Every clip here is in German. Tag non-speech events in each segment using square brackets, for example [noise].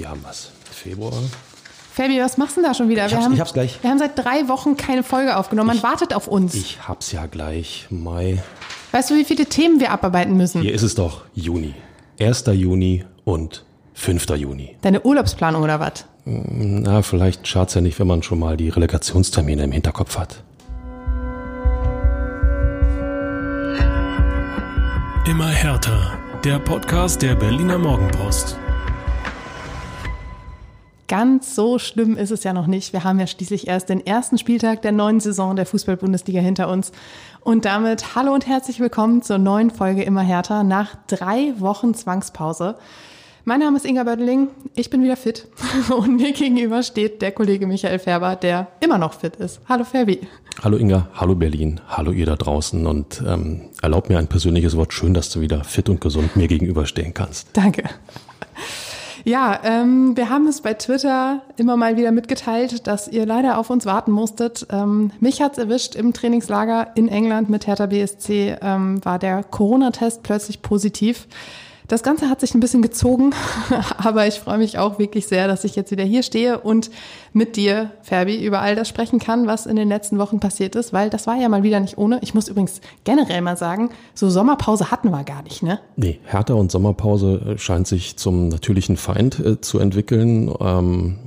hier haben wir es. Februar. Fabi, was machst du denn da schon wieder? Ich wir hab's- haben, ich hab's gleich. Wir haben seit drei Wochen keine Folge aufgenommen. Man Ich- wartet auf uns. Ich hab's ja gleich. Mai. weißt du, wie viele Themen wir abarbeiten müssen? Hier ist es doch Juni. 1. Juni und 5. Juni. Deine Urlaubsplanung oder was? Na, vielleicht schad's ja nicht, wenn man schon mal die Relegationstermine im Hinterkopf hat. Immer härter. Der Podcast der Berliner Morgenpost. Ganz so schlimm ist es ja noch nicht. Wir haben ja schließlich erst den ersten Spieltag der neuen Saison der Fußball-Bundesliga hinter uns. Und damit hallo und herzlich willkommen zur neuen Folge Immer härter nach drei Wochen Zwangspause. Mein Name ist Inga Bödeling, ich bin wieder fit [laughs] und mir gegenüber steht der Kollege Michael Färber, der immer noch fit ist. Hallo Ferbi. Hallo Inga, hallo Berlin, hallo ihr da draußen und ähm, erlaub mir ein persönliches Wort. Schön, dass du wieder fit und gesund mir gegenüberstehen kannst. Danke. Ja, ähm, wir haben es bei Twitter immer mal wieder mitgeteilt, dass ihr leider auf uns warten musstet. Ähm, mich hat's erwischt im Trainingslager in England mit Hertha BSC, ähm, war der Corona-Test plötzlich positiv. Das Ganze hat sich ein bisschen gezogen, [laughs] aber ich freue mich auch wirklich sehr, dass ich jetzt wieder hier stehe und mit dir, Ferbi, über all das sprechen kann, was in den letzten Wochen passiert ist, weil das war ja mal wieder nicht ohne. Ich muss übrigens generell mal sagen, so Sommerpause hatten wir gar nicht, ne? Nee, Hertha und Sommerpause äh, scheint sich zum natürlichen Feind äh, zu entwickeln. Ähm,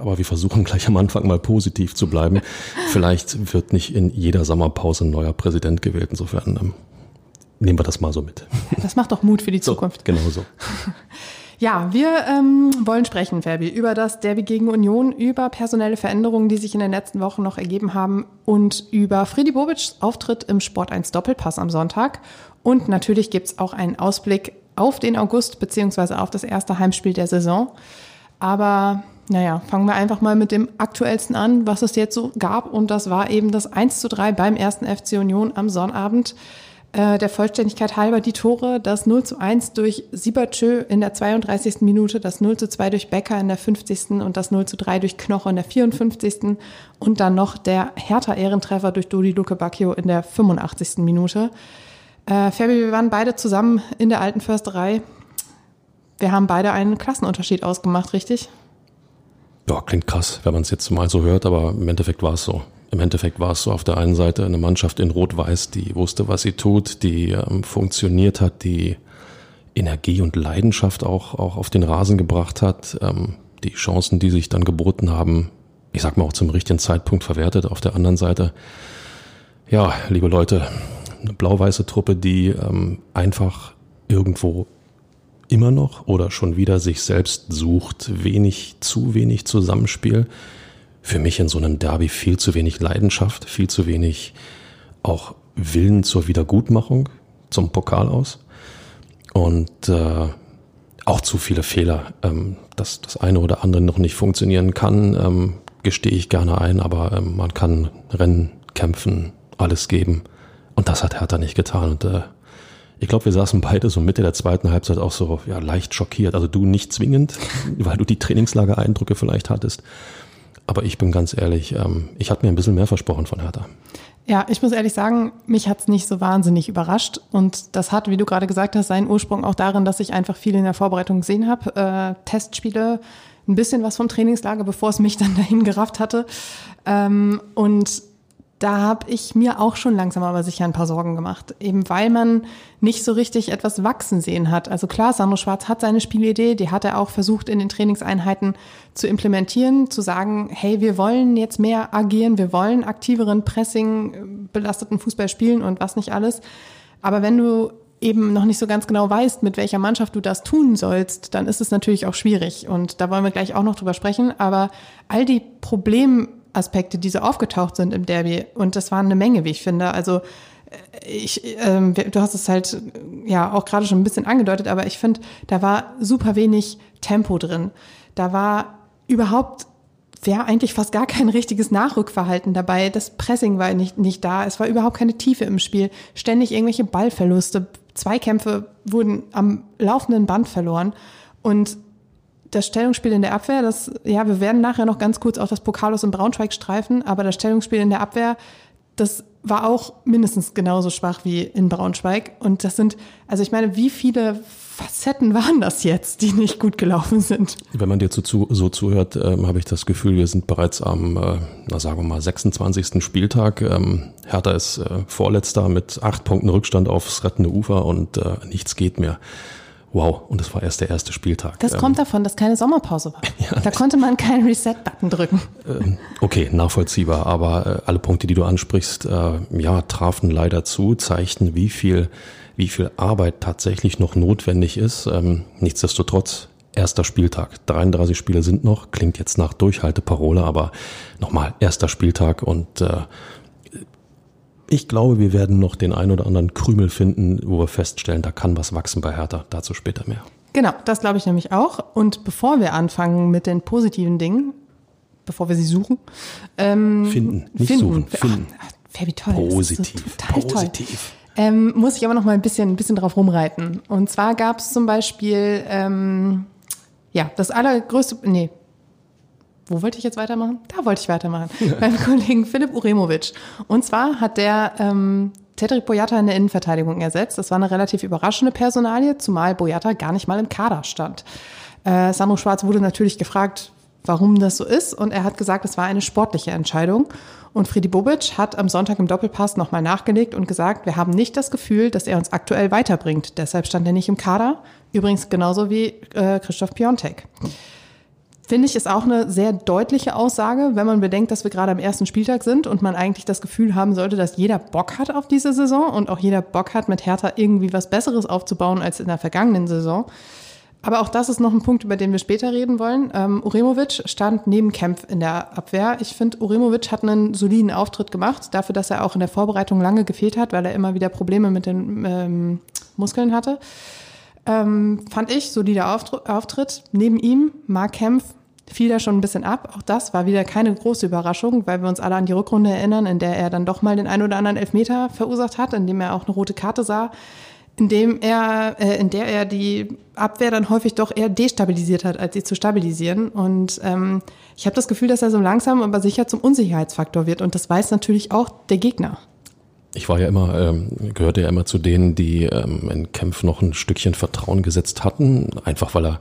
aber wir versuchen [laughs] gleich am Anfang mal positiv zu bleiben. [laughs] Vielleicht wird nicht in jeder Sommerpause ein neuer Präsident gewählt. Insofern ähm, nehmen wir das mal so mit. Das macht doch Mut für die Zukunft. Genau so. [laughs] Ja, wir ähm, wollen sprechen, Ferbi, über das Derby gegen Union, über personelle Veränderungen, die sich in den letzten Wochen noch ergeben haben und über Freddy Bobic's Auftritt im Sport 1 Doppelpass am Sonntag. Und natürlich gibt's auch einen Ausblick auf den August beziehungsweise auf das erste Heimspiel der Saison. Aber naja, fangen wir einfach mal mit dem aktuellsten an, was es jetzt so gab. Und das war eben das 1 zu 3 beim ersten FC Union am Sonnabend. Äh, der Vollständigkeit halber die Tore, das 0 zu 1 durch Siebertschö in der 32. Minute, das 0 zu 2 durch Becker in der 50. und das 0 zu 3 durch Knoche in der 54. und dann noch der Hertha-Ehrentreffer durch Dodi Luke Bacchio in der 85. Minute. Äh, Fabi, wir waren beide zusammen in der alten Försterei. Wir haben beide einen Klassenunterschied ausgemacht, richtig? Ja, klingt krass, wenn man es jetzt mal so hört, aber im Endeffekt war es so. Im Endeffekt war es so auf der einen Seite eine Mannschaft in Rot-Weiß, die wusste, was sie tut, die ähm, funktioniert hat, die Energie und Leidenschaft auch, auch auf den Rasen gebracht hat, ähm, die Chancen, die sich dann geboten haben, ich sag mal auch zum richtigen Zeitpunkt verwertet. Auf der anderen Seite, ja, liebe Leute, eine blau-weiße Truppe, die ähm, einfach irgendwo immer noch oder schon wieder sich selbst sucht, wenig, zu wenig Zusammenspiel. Für mich in so einem Derby viel zu wenig Leidenschaft, viel zu wenig auch Willen zur Wiedergutmachung zum Pokal aus und äh, auch zu viele Fehler, ähm, dass das eine oder andere noch nicht funktionieren kann, ähm, gestehe ich gerne ein, aber ähm, man kann rennen, kämpfen, alles geben und das hat Hertha nicht getan und äh, ich glaube, wir saßen beide so Mitte der zweiten Halbzeit auch so ja, leicht schockiert. Also du nicht zwingend, [laughs] weil du die Trainingslager-Eindrücke vielleicht hattest. Aber ich bin ganz ehrlich, ähm, ich hatte mir ein bisschen mehr versprochen von Hertha. Ja, ich muss ehrlich sagen, mich hat's nicht so wahnsinnig überrascht. Und das hat, wie du gerade gesagt hast, seinen Ursprung auch darin, dass ich einfach viel in der Vorbereitung gesehen habe. Äh, Testspiele, ein bisschen was vom Trainingslager, bevor es mich dann [laughs] dahin gerafft hatte. Ähm, und da habe ich mir auch schon langsam aber sicher ein paar Sorgen gemacht, eben weil man nicht so richtig etwas wachsen sehen hat. Also klar, Sandro Schwarz hat seine Spielidee, die hat er auch versucht in den Trainingseinheiten zu implementieren, zu sagen, hey, wir wollen jetzt mehr agieren, wir wollen aktiveren Pressing, belasteten Fußball spielen und was nicht alles. Aber wenn du eben noch nicht so ganz genau weißt, mit welcher Mannschaft du das tun sollst, dann ist es natürlich auch schwierig. Und da wollen wir gleich auch noch drüber sprechen. Aber all die Problemaspekte, die so aufgetaucht sind im Derby, und das waren eine Menge, wie ich finde. Also ich, ähm, du hast es halt ja auch gerade schon ein bisschen angedeutet, aber ich finde, da war super wenig Tempo drin. Da war überhaupt ja eigentlich fast gar kein richtiges Nachrückverhalten dabei. Das Pressing war nicht, nicht da. Es war überhaupt keine Tiefe im Spiel. Ständig irgendwelche Ballverluste. Zweikämpfe wurden am laufenden Band verloren. Und das Stellungsspiel in der Abwehr, das, ja, wir werden nachher noch ganz kurz auch das Pokalus in Braunschweig streifen, aber das Stellungsspiel in der Abwehr, das war auch mindestens genauso schwach wie in Braunschweig. Und das sind, also ich meine, wie viele Facetten [laughs] waren das jetzt, die nicht gut gelaufen sind? Wenn man dir zu, zu, so zuhört, ähm, habe ich das Gefühl, wir sind bereits am, äh, na sagen wir mal, 26. Spieltag. Ähm, Hertha ist äh, Vorletzter mit acht Punkten Rückstand aufs rettende Ufer und äh, nichts geht mehr. Wow, und das war erst der erste Spieltag. Das ähm, kommt davon, dass keine Sommerpause war. [laughs] Ja, da konnte man keinen Reset-Button drücken. Ähm, okay, nachvollziehbar, aber äh, alle Punkte, die du ansprichst, äh, ja, trafen leider zu, zeigten, wie viel, wie viel Arbeit tatsächlich noch notwendig ist. Ähm, nichtsdestotrotz, erster Spieltag. 33 Spiele sind noch, klingt jetzt nach Durchhalteparole, aber nochmal, erster Spieltag und äh, ich glaube, wir werden noch den ein oder anderen Krümel finden, wo wir feststellen, da kann was wachsen bei Hertha. Dazu später mehr. Genau, das glaube ich nämlich auch. Und bevor wir anfangen mit den positiven Dingen, bevor wir sie suchen, ähm, finden, nicht finden. suchen, finden. Ach, wie toll. Positiv. So positiv. Ähm, muss ich aber noch mal ein bisschen, ein bisschen drauf rumreiten. Und zwar gab es zum Beispiel, ähm, ja, das allergrößte, nee, wo wollte ich jetzt weitermachen? Da wollte ich weitermachen. Ja. [laughs] Beim Kollegen Philipp Uremovic. Und zwar hat der ähm, Cedric Boyata in der Innenverteidigung ersetzt. Das war eine relativ überraschende Personalie, zumal Boyata gar nicht mal im Kader stand. Äh, Sandro Schwarz wurde natürlich gefragt, warum das so ist. Und er hat gesagt, es war eine sportliche Entscheidung. Und Friedi Bobic hat am Sonntag im Doppelpass nochmal nachgelegt und gesagt, wir haben nicht das Gefühl, dass er uns aktuell weiterbringt. Deshalb stand er nicht im Kader. Übrigens genauso wie äh, Christoph Piontek. Finde ich, ist auch eine sehr deutliche Aussage, wenn man bedenkt, dass wir gerade am ersten Spieltag sind und man eigentlich das Gefühl haben sollte, dass jeder Bock hat auf diese Saison und auch jeder Bock hat, mit Hertha irgendwie was Besseres aufzubauen als in der vergangenen Saison. Aber auch das ist noch ein Punkt, über den wir später reden wollen. Ähm, Uremovic stand neben Kempf in der Abwehr. Ich finde, Uremovic hat einen soliden Auftritt gemacht, dafür, dass er auch in der Vorbereitung lange gefehlt hat, weil er immer wieder Probleme mit den ähm, Muskeln hatte. Ähm, fand ich, solider Auftritt. Neben ihm Mark Kempf, fiel da schon ein bisschen ab. Auch das war wieder keine große Überraschung, weil wir uns alle an die Rückrunde erinnern, in der er dann doch mal den ein oder anderen Elfmeter verursacht hat, in dem er auch eine rote Karte sah, in dem er, äh, in der er die Abwehr dann häufig doch eher destabilisiert hat, als sie zu stabilisieren. Und ähm, ich habe das Gefühl, dass er so langsam aber sicher zum Unsicherheitsfaktor wird. Und das weiß natürlich auch der Gegner. Ich war ja immer, ähm, gehörte ja immer zu denen, die ähm, in Kempf noch ein Stückchen Vertrauen gesetzt hatten, einfach weil er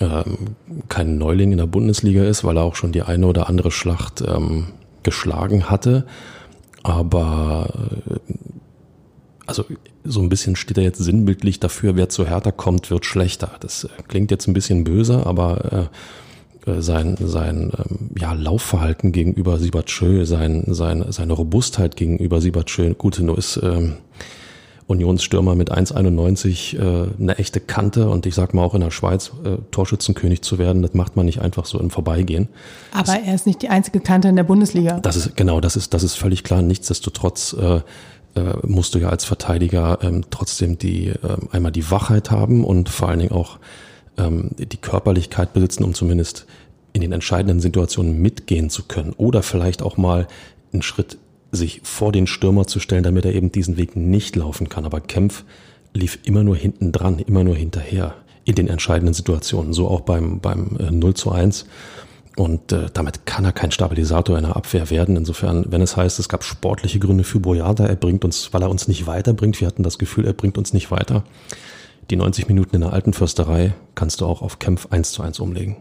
ähm, kein Neuling in der Bundesliga ist, weil er auch schon die eine oder andere Schlacht ähm, geschlagen hatte. Aber äh, also so ein bisschen steht er jetzt sinnbildlich dafür, wer zu härter kommt, wird schlechter. Das äh, klingt jetzt ein bisschen böse, aber äh, sein, sein ähm, ja, Laufverhalten gegenüber Sibat Schö, sein, sein, seine Robustheit gegenüber Sibat Schö, gut, nur ist ähm, Unionsstürmer mit 1,91 äh, eine echte Kante und ich sag mal auch in der Schweiz äh, Torschützenkönig zu werden, das macht man nicht einfach so im Vorbeigehen. Aber das, er ist nicht die einzige Kante in der Bundesliga. Das ist genau, das ist das ist völlig klar. Nichtsdestotrotz äh, äh, musst du ja als Verteidiger ähm, trotzdem die äh, einmal die Wachheit haben und vor allen Dingen auch ähm, die Körperlichkeit besitzen, um zumindest in den entscheidenden Situationen mitgehen zu können oder vielleicht auch mal einen Schritt sich vor den Stürmer zu stellen, damit er eben diesen Weg nicht laufen kann. Aber Kempf lief immer nur hinten dran, immer nur hinterher in den entscheidenden Situationen. So auch beim, beim äh, 0 zu 1. Und äh, damit kann er kein Stabilisator in der Abwehr werden. Insofern, wenn es heißt, es gab sportliche Gründe für Boyada, er bringt uns, weil er uns nicht weiterbringt, wir hatten das Gefühl, er bringt uns nicht weiter. Die 90 Minuten in der alten Försterei kannst du auch auf Kempf 1 zu 1 umlegen.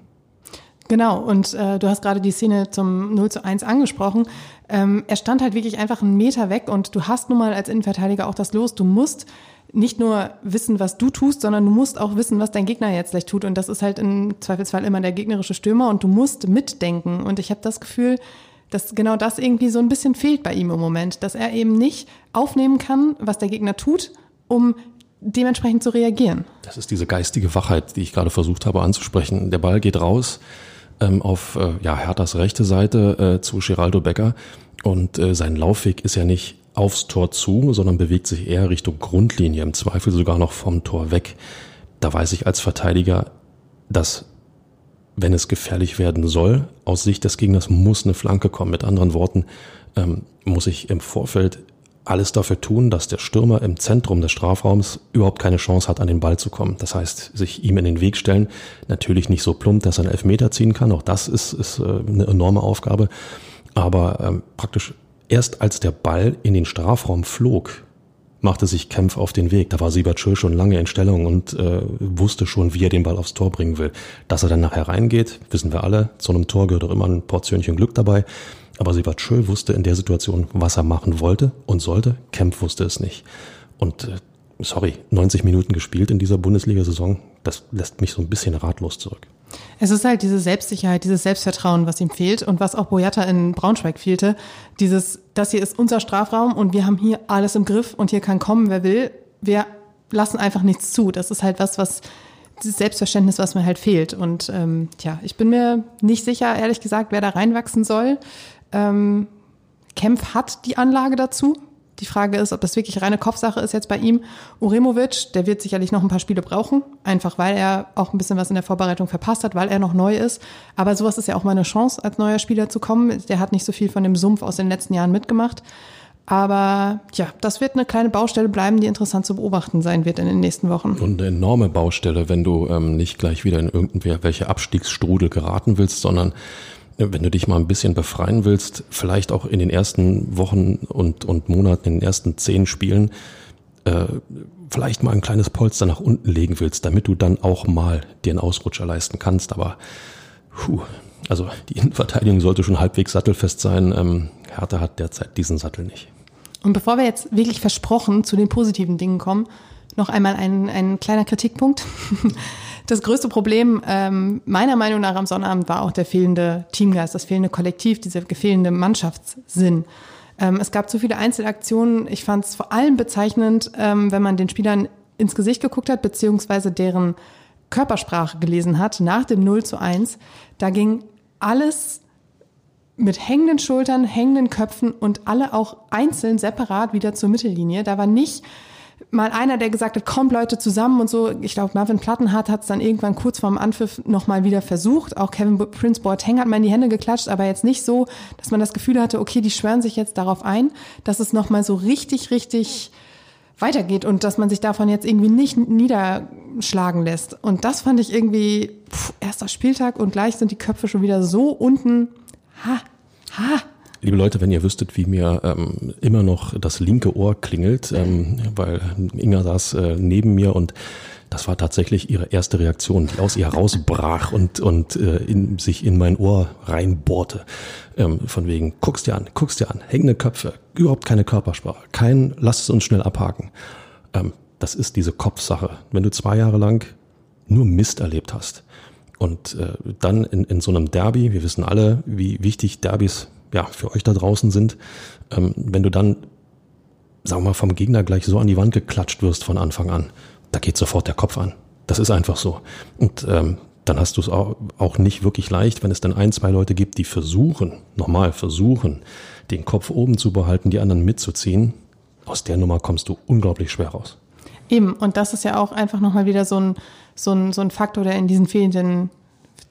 Genau, und äh, du hast gerade die Szene zum 0 zu 1 angesprochen. Ähm, er stand halt wirklich einfach einen Meter weg und du hast nun mal als Innenverteidiger auch das Los. Du musst nicht nur wissen, was du tust, sondern du musst auch wissen, was dein Gegner jetzt gleich tut. Und das ist halt im Zweifelsfall immer der gegnerische Stürmer und du musst mitdenken. Und ich habe das Gefühl, dass genau das irgendwie so ein bisschen fehlt bei ihm im Moment, dass er eben nicht aufnehmen kann, was der Gegner tut, um dementsprechend zu reagieren. Das ist diese geistige Wachheit, die ich gerade versucht habe anzusprechen. Der Ball geht raus, ähm, auf äh, ja, Herthas rechte Seite äh, zu Geraldo Becker und äh, sein Laufweg ist ja nicht aufs Tor zu, sondern bewegt sich eher Richtung Grundlinie, im Zweifel sogar noch vom Tor weg. Da weiß ich als Verteidiger, dass wenn es gefährlich werden soll, aus Sicht des Gegners muss eine Flanke kommen. Mit anderen Worten, ähm, muss ich im Vorfeld alles dafür tun, dass der Stürmer im Zentrum des Strafraums überhaupt keine Chance hat, an den Ball zu kommen. Das heißt, sich ihm in den Weg stellen, natürlich nicht so plump, dass er einen Elfmeter ziehen kann. Auch das ist, ist äh, eine enorme Aufgabe. Aber ähm, praktisch erst als der Ball in den Strafraum flog, machte sich Kempf auf den Weg. Da war Siebert Schö schon lange in Stellung und äh, wusste schon, wie er den Ball aufs Tor bringen will. Dass er dann nachher reingeht, wissen wir alle. Zu einem Tor gehört auch immer ein Portionchen Glück dabei. Aber Siebert Schö wusste in der Situation, was er machen wollte und sollte. Kempf wusste es nicht. Und äh, sorry, 90 Minuten gespielt in dieser Bundesliga-Saison, das lässt mich so ein bisschen ratlos zurück. Es ist halt diese Selbstsicherheit, dieses Selbstvertrauen, was ihm fehlt und was auch Boyata in Braunschweig fehlte. Dieses, das hier ist unser Strafraum und wir haben hier alles im Griff und hier kann kommen, wer will. Wir lassen einfach nichts zu. Das ist halt was, was dieses Selbstverständnis, was mir halt fehlt. Und ähm, tja, ich bin mir nicht sicher, ehrlich gesagt, wer da reinwachsen soll. Ähm, Kempf hat die Anlage dazu. Die Frage ist, ob das wirklich reine Kopfsache ist jetzt bei ihm. Uremovic, der wird sicherlich noch ein paar Spiele brauchen, einfach weil er auch ein bisschen was in der Vorbereitung verpasst hat, weil er noch neu ist. Aber sowas ist ja auch mal eine Chance, als neuer Spieler zu kommen. Der hat nicht so viel von dem Sumpf aus den letzten Jahren mitgemacht. Aber ja, das wird eine kleine Baustelle bleiben, die interessant zu beobachten sein wird in den nächsten Wochen. Und eine enorme Baustelle, wenn du ähm, nicht gleich wieder in irgendwelche Abstiegsstrudel geraten willst, sondern wenn du dich mal ein bisschen befreien willst, vielleicht auch in den ersten Wochen und, und Monaten, in den ersten zehn Spielen, äh, vielleicht mal ein kleines Polster nach unten legen willst, damit du dann auch mal dir einen Ausrutscher leisten kannst. Aber puh, also die Innenverteidigung sollte schon halbwegs sattelfest sein. Ähm, Hertha hat derzeit diesen Sattel nicht. Und bevor wir jetzt wirklich versprochen zu den positiven Dingen kommen, noch einmal ein, ein kleiner Kritikpunkt. [laughs] Das größte Problem ähm, meiner Meinung nach am Sonnabend war auch der fehlende Teamgeist, das fehlende Kollektiv, dieser fehlende Mannschaftssinn. Ähm, es gab zu viele Einzelaktionen. Ich fand es vor allem bezeichnend, ähm, wenn man den Spielern ins Gesicht geguckt hat, beziehungsweise deren Körpersprache gelesen hat nach dem 0 zu 1. Da ging alles mit hängenden Schultern, hängenden Köpfen und alle auch einzeln separat wieder zur Mittellinie. Da war nicht mal einer, der gesagt hat, kommt Leute zusammen und so. Ich glaube, Marvin Plattenhardt hat es dann irgendwann kurz vorm Anpfiff nochmal wieder versucht. Auch Kevin Prince Boateng hat mal in die Hände geklatscht, aber jetzt nicht so, dass man das Gefühl hatte, okay, die schwören sich jetzt darauf ein, dass es nochmal so richtig, richtig weitergeht und dass man sich davon jetzt irgendwie nicht niederschlagen lässt. Und das fand ich irgendwie, pff, erster Spieltag und gleich sind die Köpfe schon wieder so unten. Ha, ha, Liebe Leute, wenn ihr wüsstet, wie mir ähm, immer noch das linke Ohr klingelt, ähm, weil Inga saß äh, neben mir und das war tatsächlich ihre erste Reaktion, die aus ihr rausbrach und, und äh, in, sich in mein Ohr reinbohrte. Ähm, von wegen, guckst dir an, guckst dir an, hängende Köpfe, überhaupt keine Körpersprache, kein, lass es uns schnell abhaken. Ähm, das ist diese Kopfsache. Wenn du zwei Jahre lang nur Mist erlebt hast und äh, dann in, in so einem Derby, wir wissen alle, wie wichtig Derbys ja, für euch da draußen sind, ähm, wenn du dann, sagen wir mal, vom Gegner gleich so an die Wand geklatscht wirst von Anfang an, da geht sofort der Kopf an. Das ist einfach so. Und ähm, dann hast du es auch, auch nicht wirklich leicht, wenn es dann ein, zwei Leute gibt, die versuchen, nochmal versuchen, den Kopf oben zu behalten, die anderen mitzuziehen. Aus der Nummer kommst du unglaublich schwer raus. Eben, und das ist ja auch einfach nochmal wieder so ein, so, ein, so ein Faktor, der in diesen fehlenden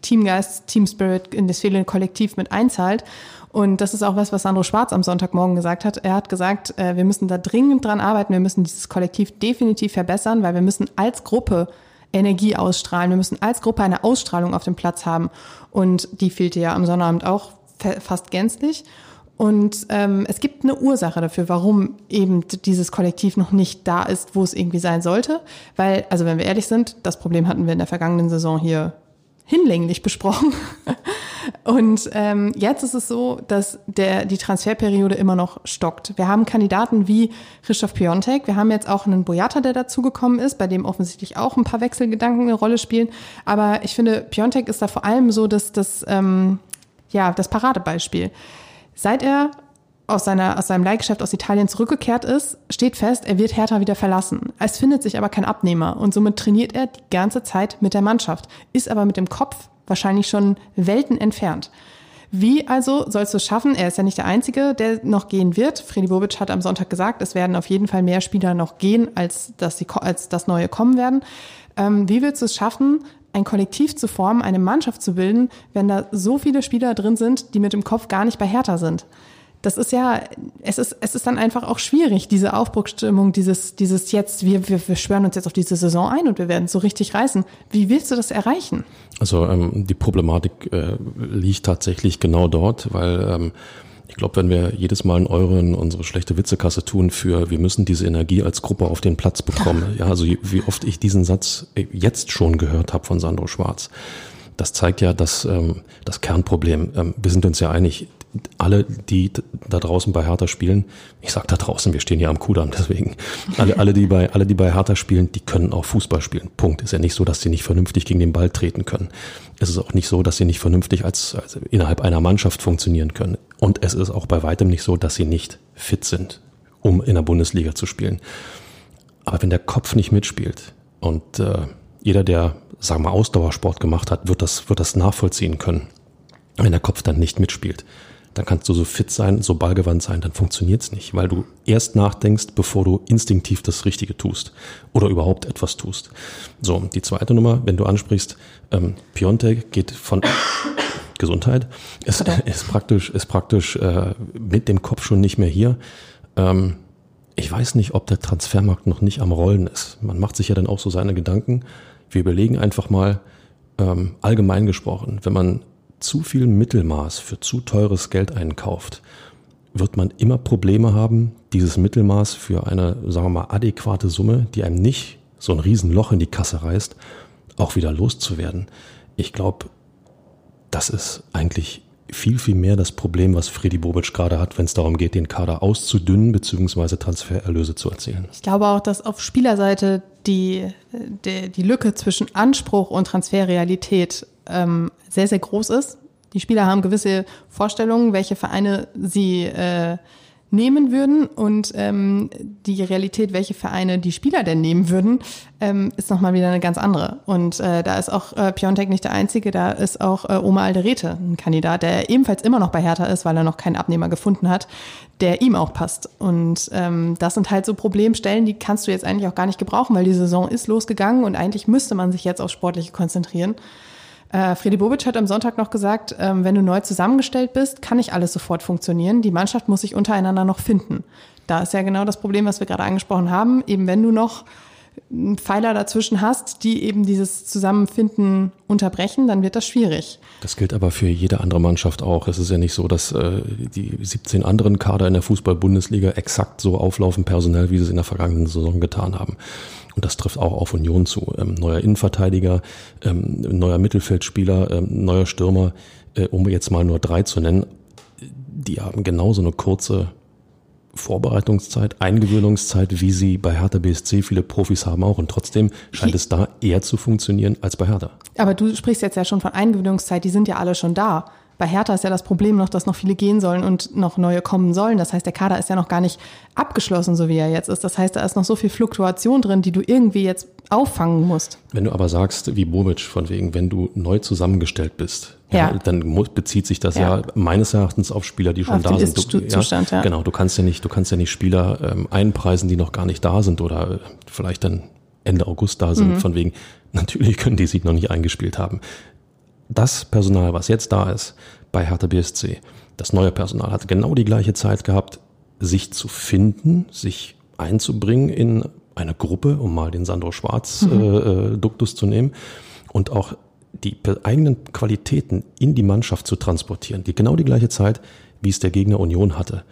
Teamgeist, Team Spirit, in das fehlende Kollektiv mit einzahlt. Und das ist auch was, was Sandro Schwarz am Sonntagmorgen gesagt hat. Er hat gesagt, äh, wir müssen da dringend dran arbeiten, wir müssen dieses Kollektiv definitiv verbessern, weil wir müssen als Gruppe Energie ausstrahlen, wir müssen als Gruppe eine Ausstrahlung auf dem Platz haben. Und die fehlte ja am Sonnabend auch fast gänzlich. Und ähm, es gibt eine Ursache dafür, warum eben dieses Kollektiv noch nicht da ist, wo es irgendwie sein sollte. Weil, also wenn wir ehrlich sind, das Problem hatten wir in der vergangenen Saison hier hinlänglich besprochen. [laughs] Und ähm, jetzt ist es so, dass der, die Transferperiode immer noch stockt. Wir haben Kandidaten wie Christoph Piontek. Wir haben jetzt auch einen Boyata, der dazugekommen ist, bei dem offensichtlich auch ein paar Wechselgedanken eine Rolle spielen. Aber ich finde, Piontek ist da vor allem so dass das, ähm, ja, das Paradebeispiel. Seit er aus, seiner, aus seinem Leihgeschäft aus Italien zurückgekehrt ist, steht fest, er wird Hertha wieder verlassen. Es findet sich aber kein Abnehmer und somit trainiert er die ganze Zeit mit der Mannschaft, ist aber mit dem Kopf wahrscheinlich schon Welten entfernt. Wie also sollst du es schaffen? Er ist ja nicht der Einzige, der noch gehen wird. Freddy Bobic hat am Sonntag gesagt, es werden auf jeden Fall mehr Spieler noch gehen, als dass sie, als das neue kommen werden. Ähm, wie willst du es schaffen, ein Kollektiv zu formen, eine Mannschaft zu bilden, wenn da so viele Spieler drin sind, die mit dem Kopf gar nicht bei Hertha sind? Das ist ja, es ist, es ist dann einfach auch schwierig, diese Aufbruchsstimmung, dieses, dieses jetzt, wir, wir, wir schwören uns jetzt auf diese Saison ein und wir werden so richtig reißen. Wie willst du das erreichen? Also ähm, die Problematik äh, liegt tatsächlich genau dort, weil ähm, Ich glaube, wenn wir jedes Mal einen Euro in unsere schlechte Witzekasse tun für, wir müssen diese Energie als Gruppe auf den Platz bekommen. Ja, also wie oft ich diesen Satz jetzt schon gehört habe von Sandro Schwarz. Das zeigt ja, dass ähm, das Kernproblem, ähm, wir sind uns ja einig, alle, die da draußen bei Hertha spielen, ich sag da draußen, wir stehen hier am Kudamm, deswegen, alle, alle, die bei, alle, die bei Hertha spielen, die können auch Fußball spielen. Punkt. Ist ja nicht so, dass sie nicht vernünftig gegen den Ball treten können. Es ist auch nicht so, dass sie nicht vernünftig als, als innerhalb einer Mannschaft funktionieren können. Und es ist auch bei weitem nicht so, dass sie nicht fit sind, um in der Bundesliga zu spielen. Aber wenn der Kopf nicht mitspielt und äh, jeder, der, sagen wir Ausdauersport gemacht hat, wird das, wird das nachvollziehen können. Wenn der Kopf dann nicht mitspielt, dann kannst du so fit sein, so ballgewandt sein, dann funktioniert's nicht, weil du erst nachdenkst, bevor du instinktiv das Richtige tust oder überhaupt etwas tust. So, die zweite Nummer, wenn du ansprichst, ähm, Piontek geht von [coughs] Gesundheit, ist, [laughs] ist praktisch, ist praktisch äh, mit dem Kopf schon nicht mehr hier. Ähm, ich weiß nicht, ob der Transfermarkt noch nicht am Rollen ist. Man macht sich ja dann auch so seine Gedanken. Wir überlegen einfach mal ähm, allgemein gesprochen, wenn man zu viel Mittelmaß für zu teures Geld einkauft, wird man immer Probleme haben, dieses Mittelmaß für eine, sagen wir mal, adäquate Summe, die einem nicht so ein Riesenloch in die Kasse reißt, auch wieder loszuwerden. Ich glaube, das ist eigentlich viel, viel mehr das Problem, was Freddy Bobic gerade hat, wenn es darum geht, den Kader auszudünnen bzw. Transfererlöse zu erzielen. Ich glaube auch, dass auf Spielerseite die, die, die Lücke zwischen Anspruch und Transferrealität ähm, sehr, sehr groß ist. Die Spieler haben gewisse Vorstellungen, welche Vereine sie äh, nehmen würden und ähm, die Realität, welche Vereine die Spieler denn nehmen würden, ähm, ist nochmal wieder eine ganz andere. Und äh, da ist auch äh, Piontek nicht der Einzige, da ist auch äh, Oma Alderete ein Kandidat, der ebenfalls immer noch bei Hertha ist, weil er noch keinen Abnehmer gefunden hat, der ihm auch passt. Und ähm, das sind halt so Problemstellen, die kannst du jetzt eigentlich auch gar nicht gebrauchen, weil die Saison ist losgegangen und eigentlich müsste man sich jetzt auf Sportliche konzentrieren. Äh, Fredi Bobic hat am Sonntag noch gesagt, ähm, wenn du neu zusammengestellt bist, kann nicht alles sofort funktionieren. Die Mannschaft muss sich untereinander noch finden. Da ist ja genau das Problem, was wir gerade angesprochen haben. Eben wenn du noch einen Pfeiler dazwischen hast, die eben dieses Zusammenfinden unterbrechen, dann wird das schwierig. Das gilt aber für jede andere Mannschaft auch. Es ist ja nicht so, dass äh, die 17 anderen Kader in der Fußball-Bundesliga exakt so auflaufen personell, wie sie es in der vergangenen Saison getan haben. Und das trifft auch auf Union zu. Ähm, neuer Innenverteidiger, ähm, neuer Mittelfeldspieler, ähm, neuer Stürmer, äh, um jetzt mal nur drei zu nennen, die haben genauso eine kurze Vorbereitungszeit, Eingewöhnungszeit, wie sie bei Hertha BSC viele Profis haben auch. Und trotzdem scheint es da eher zu funktionieren als bei Hertha. Aber du sprichst jetzt ja schon von Eingewöhnungszeit, die sind ja alle schon da. Bei Hertha ist ja das Problem noch, dass noch viele gehen sollen und noch neue kommen sollen. Das heißt, der Kader ist ja noch gar nicht abgeschlossen, so wie er jetzt ist. Das heißt, da ist noch so viel Fluktuation drin, die du irgendwie jetzt auffangen musst. Wenn du aber sagst, wie Bobic, von wegen, wenn du neu zusammengestellt bist, ja. ja dann bezieht sich das ja. ja. meines Erachtens auf Spieler, die schon auf da sind. Du, Zustand, ja, Genau, du kannst ja nicht, du kannst ja nicht Spieler ähm, einpreisen, die noch gar nicht da sind oder äh, vielleicht dann Ende August da sind, mhm. von wegen, [laughs] natürlich können die sich noch nicht eingespielt haben das Personal, was jetzt da ist bei Hertha BSC, das neue Personal hat genau die gleiche Zeit gehabt, sich zu finden, sich einzubringen in eine Gruppe, um mal den Sandro Schwarz mhm. äh, äh Duktus zu nehmen und auch die eigenen Qualitäten in die Mannschaft zu transportieren, die genau die gleiche Zeit, wie es der Gegner Union hatte.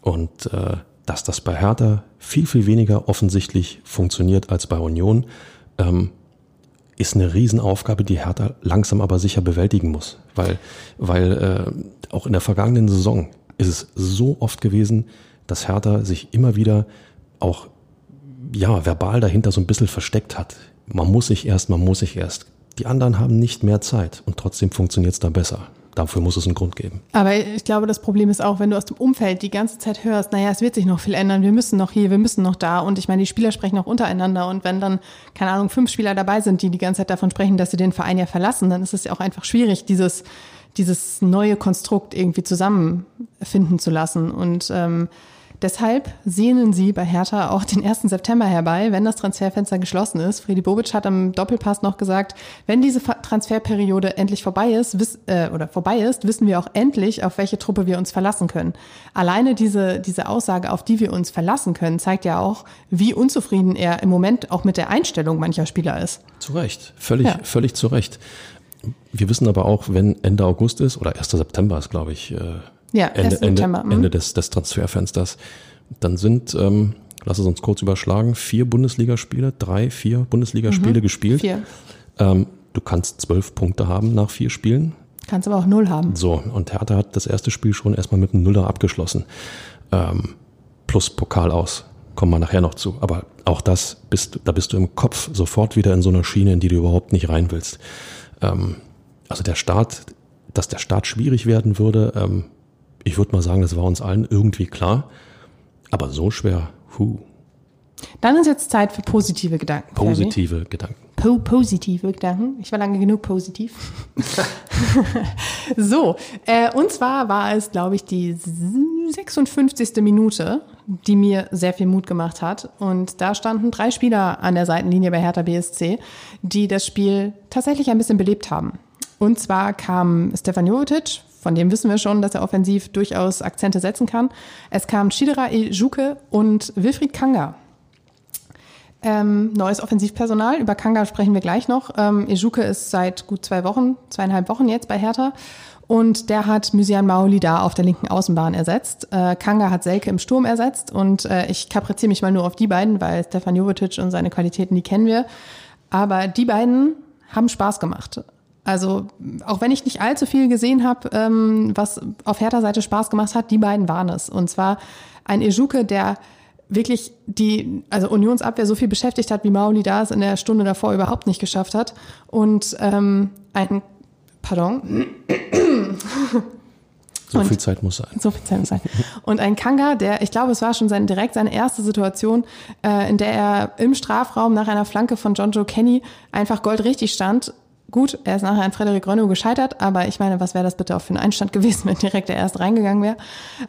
Und äh, dass das bei Hertha viel, viel weniger offensichtlich funktioniert als bei Union, ähm, ist eine Riesenaufgabe, die Hertha langsam aber sicher bewältigen muss. Weil, weil äh, auch in der vergangenen Saison ist es so oft gewesen, dass Hertha sich immer wieder auch ja, verbal dahinter so ein bisschen versteckt hat. Man muss sich erst, man muss sich erst. Die anderen haben nicht mehr Zeit und trotzdem funktioniert es da besser dafür muss es einen Grund geben. Aber ich glaube, das Problem ist auch, wenn du aus dem Umfeld die ganze Zeit hörst, naja, es wird sich noch viel ändern, wir müssen noch hier, wir müssen noch da. Und ich meine, die Spieler sprechen auch untereinander. Und wenn dann, keine Ahnung, fünf Spieler dabei sind, die die ganze Zeit davon sprechen, dass sie den Verein ja verlassen, dann ist es ja auch einfach schwierig, dieses, dieses neue Konstrukt irgendwie zusammenfinden zu lassen. Und ähm, Deshalb sehnen sie bei Hertha auch den 1. September herbei, wenn das Transferfenster geschlossen ist. Friedi Bobic hat am Doppelpass noch gesagt, wenn diese Transferperiode endlich vorbei ist, wiss, äh, oder vorbei ist, wissen wir auch endlich, auf welche Truppe wir uns verlassen können. Alleine diese, diese Aussage, auf die wir uns verlassen können, zeigt ja auch, wie unzufrieden er im Moment auch mit der Einstellung mancher Spieler ist. Zu Recht, völlig, ja. völlig zu Recht. Wir wissen aber auch, wenn Ende August ist, oder 1. September ist, glaube ich, äh Ja, Ende, 1. September. Ende, mhm. Ende des, des Transferfensters. Dann sind, ähm, lass es uns kurz überschlagen, vier Bundesligaspiele, drei, vier Bundesligaspiele gespielt. Mhm. Vier. Ähm, du kannst zwölf Punkte haben nach vier Spielen. Kannst aber auch null haben. So, und Hertha hat das erste Spiel schon erstmal mit einem Nuller abgeschlossen. Ähm, plus Pokal aus. Kommen wir nachher noch zu. Aber auch das bist, da bist du im Kopf sofort wieder in so einer Schiene, in die du überhaupt nicht rein willst. Ähm, also der Start, dass der Start schwierig werden würde, ähm, ich würde mal sagen, das war uns allen irgendwie klar. Aber so schwer, huh, Dann ist jetzt Zeit für positive Gedanken. Positive Gedanken. Po positive Gedanken. Ich war lange genug positiv. [laughs] so, äh, und zwar war es, glaube ich, die 56. Minute, die mir sehr viel Mut gemacht hat. Und da standen drei Spieler an der Seitenlinie bei Hertha BSC, die das Spiel tatsächlich ein bisschen belebt haben. Und zwar kam Stefan Jovetic, von dem wissen wir schon, dass er offensiv durchaus Akzente setzen kann. Es kam Chidera Ejuke und Wilfried Kanga. Ähm, neues Offensivpersonal. Über Kanga sprechen wir gleich noch. Ähm, Ejuke ist seit gut zwei Wochen, zweieinhalb Wochen jetzt bei Hertha. Und der hat Mysian Maoli da auf der linken Außenbahn ersetzt. Äh, Kanga hat Selke im Sturm ersetzt. Und äh, ich kapriziere mich mal nur auf die beiden, weil Stefan Jovetic und seine Qualitäten, die kennen wir. Aber die beiden haben Spaß gemacht. Also auch wenn ich nicht allzu viel gesehen habe, ähm, was auf Hertha-Seite Spaß gemacht hat, die beiden waren es. Und zwar ein Ejuke, der wirklich die, also Unionsabwehr so viel beschäftigt hat, wie Mauli da es in der Stunde davor überhaupt nicht geschafft hat. Und ähm, ein, pardon, So Und- viel Zeit muss sein. so viel Zeit muss sein. Und ein Kanga, der, ich glaube, es war schon sein, direkt seine erste Situation, äh, in der er im Strafraum nach einer Flanke von John Joe Kenny einfach goldrichtig stand. Gut, er ist nachher an Frederik Rönno gescheitert, aber ich meine, was wäre das bitte auch für ein Einstand [laughs] gewesen, wenn direkt der erst reingegangen wäre?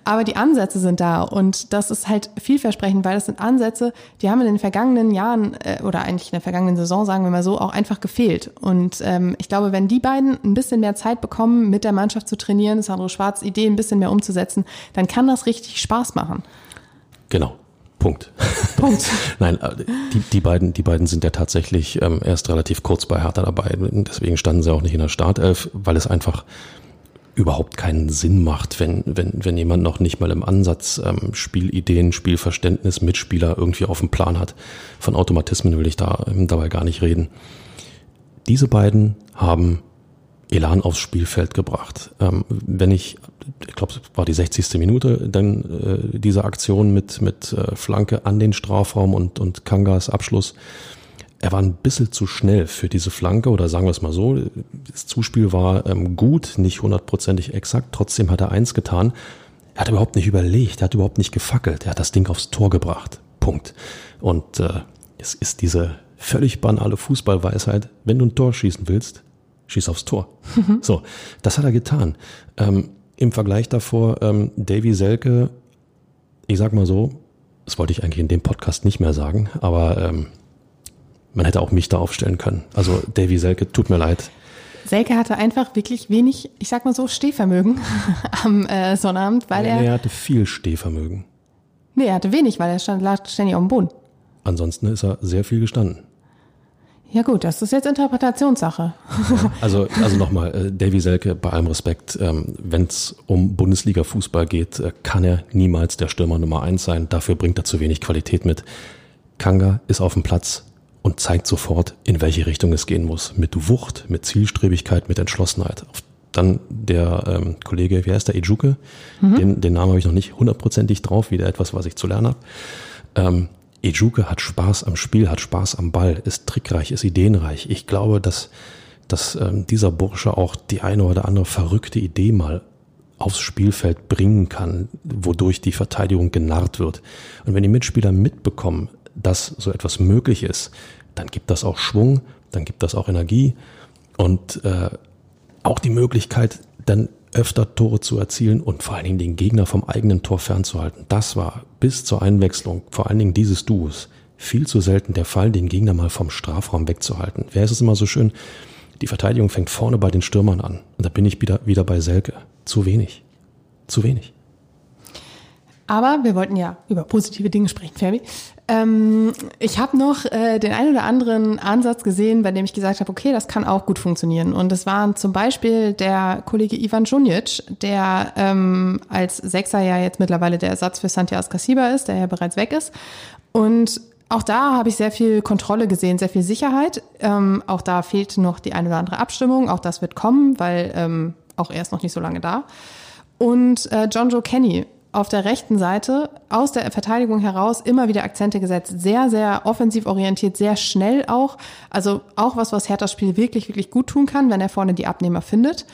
Aber die Ansätze sind da und das ist halt vielversprechend, weil das sind Ansätze, die haben in den vergangenen Jahren äh, oder eigentlich in der vergangenen Saison, sagen wir mal so, auch einfach gefehlt. Und ähm, ich glaube, wenn die beiden ein bisschen mehr Zeit bekommen, mit der Mannschaft zu trainieren, Sandro Schwarz Idee ein bisschen mehr umzusetzen, dann kann das richtig Spaß machen. Genau. Punkt. [laughs] Punkt. Nein, äh, die, die, beiden, die beiden sind ja tatsächlich ähm, erst relativ kurz bei Hertha dabei. Deswegen standen sie auch nicht in der Startelf, weil es einfach überhaupt keinen Sinn macht, wenn, wenn, wenn jemand noch nicht mal im Ansatz ähm, Spielideen, Spielverständnis, Mitspieler irgendwie auf dem Plan hat. Von Automatismen will ich da ähm, dabei gar nicht reden. Diese beiden haben Elan aufs Spielfeld gebracht. Ähm, wenn ich, ich glaube, es war die 60. Minute, dann äh, diese Aktion mit, mit äh, Flanke an den Strafraum und, und Kangas Abschluss. Er war ein bisschen zu schnell für diese Flanke oder sagen wir es mal so. Das Zuspiel war ähm, gut, nicht hundertprozentig exakt. Trotzdem hat er eins getan. Er hat überhaupt nicht überlegt, er hat überhaupt nicht gefackelt. Er hat das Ding aufs Tor gebracht. Punkt. Und äh, es ist diese völlig banale Fußballweisheit, wenn du ein Tor schießen willst, schieß aufs Tor. [laughs] So, das hat er getan. Ähm, Im Vergleich davor, ähm, Davy Selke, ich sag mal so, das wollte ich eigentlich in dem Podcast nicht mehr sagen, aber ähm, man hätte auch mich da aufstellen können. Also Davy Selke, tut mir leid. Selke hatte einfach wirklich wenig, ich sag mal so, Stehvermögen [laughs] am äh, Sonnabend, weil er, er hatte viel Stehvermögen. nee, er hatte wenig, weil er stand, lag ständig auf dem Boden. Ansonsten ist er sehr viel gestanden. Ja gut, das ist jetzt Interpretationssache. [laughs] Also, also nochmal, äh, Davy Selke, bei allem Respekt, ähm, wenn es um Bundesliga-Fußball geht, äh, kann er niemals der Stürmer Nummer eins sein. Dafür bringt er zu wenig Qualität mit. Kanga ist auf dem Platz und zeigt sofort, in welche Richtung es gehen muss. Mit Wucht, mit Zielstrebigkeit, mit Entschlossenheit. Dann der ähm, Kollege, wie heißt der, Ejuke? Den, den Namen habe ich noch nicht hundertprozentig drauf, wieder etwas, was ich zu lernen habe. Ähm, Ejuke hat Spaß am Spiel, hat Spaß am Ball, ist trickreich, ist ideenreich. Ich glaube, dass, dass ähm, dieser Bursche auch die eine oder andere verrückte Idee mal aufs Spielfeld bringen kann, wodurch die Verteidigung genarrt wird. Und wenn die Mitspieler mitbekommen, dass so etwas möglich ist, dann gibt das auch Schwung, dann gibt das auch Energie und äh, auch die Möglichkeit, dann öfter Tore zu erzielen und vor allen Dingen den Gegner vom eigenen Tor fernzuhalten. Das war bis zur Einwechslung, vor allen Dingen dieses Duos, viel zu selten der Fall, den Gegner mal vom Strafraum wegzuhalten. Wer ist es immer so schön? Die Verteidigung fängt vorne bei den Stürmern an. Und da bin ich wieder, wieder bei Selke. Zu wenig. Zu wenig. Aber wir wollten ja über positive Dinge sprechen, Fabi. Ähm, ich habe noch äh, den einen oder anderen Ansatz gesehen, bei dem ich gesagt habe, okay, das kann auch gut funktionieren. Und es war zum Beispiel der Kollege Ivan Junic, der ähm, als Sechser ja jetzt mittlerweile der Ersatz für Santiago Casiba ist, der ja bereits weg ist. Und auch da habe ich sehr viel Kontrolle gesehen, sehr viel Sicherheit. Ähm, auch da fehlt noch die eine oder andere Abstimmung. Auch das wird kommen, weil ähm, auch er ist noch nicht so lange da. Und äh, John Joe Kenny auf der rechten Seite aus der Verteidigung heraus immer wieder Akzente gesetzt. Sehr, sehr offensiv orientiert, sehr schnell auch. Also auch was, was Herthas Spiel wirklich, wirklich gut tun kann, wenn er vorne die Abnehmer findet.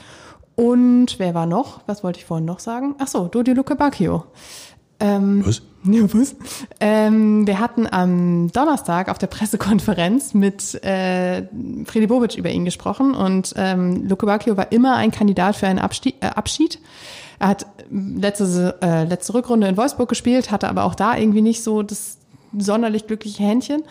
Und wer war noch? Was wollte ich vorhin noch sagen? Ach so, Dodi Luke Bacchio. Ähm, was? Ja, was? Ähm, wir hatten am Donnerstag auf der Pressekonferenz mit äh, Fredi Bobic über ihn gesprochen und ähm, Luke Bacchio war immer ein Kandidat für einen Abstieg, äh, Abschied. Er hat letzte, äh, letzte Rückrunde in Wolfsburg gespielt, hatte aber auch da irgendwie nicht so das sonderlich glückliche Händchen.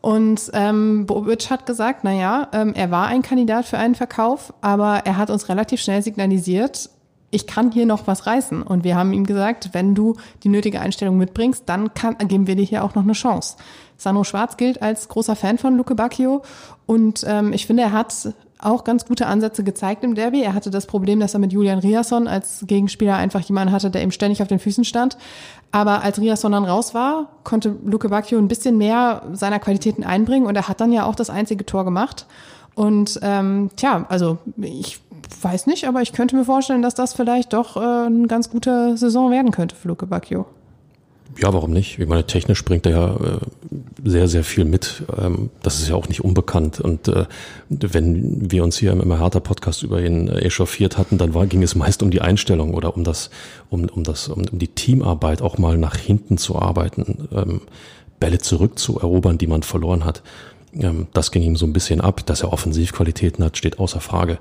Und ähm, Bobic hat gesagt, na ja, ähm, er war ein Kandidat für einen Verkauf, aber er hat uns relativ schnell signalisiert, ich kann hier noch was reißen. Und wir haben ihm gesagt, wenn du die nötige Einstellung mitbringst, dann kann, geben wir dir hier auch noch eine Chance. Sandro Schwarz gilt als großer Fan von Luke Bacchio und ähm, ich finde, er hat auch ganz gute Ansätze gezeigt im Derby. Er hatte das Problem, dass er mit Julian Riasson als Gegenspieler einfach jemanden hatte, der ihm ständig auf den Füßen stand. Aber als Riasson dann raus war, konnte Luke Bacchio ein bisschen mehr seiner Qualitäten einbringen und er hat dann ja auch das einzige Tor gemacht. Und ähm, tja, also ich weiß nicht, aber ich könnte mir vorstellen, dass das vielleicht doch äh, eine ganz gute Saison werden könnte für Luke Bacchio. Ja, warum nicht? Ich meine, technisch bringt er ja äh, sehr, sehr viel mit. Ähm, das ist ja auch nicht unbekannt. Und äh, wenn wir uns hier im Immer härter Podcast über ihn äh, echauffiert hatten, dann war, ging es meist um die Einstellung oder um das, um, um das, um, um die Teamarbeit auch mal nach hinten zu arbeiten, ähm, Bälle zurückzuerobern, die man verloren hat. Ähm, das ging ihm so ein bisschen ab. Dass er Offensivqualitäten hat, steht außer Frage.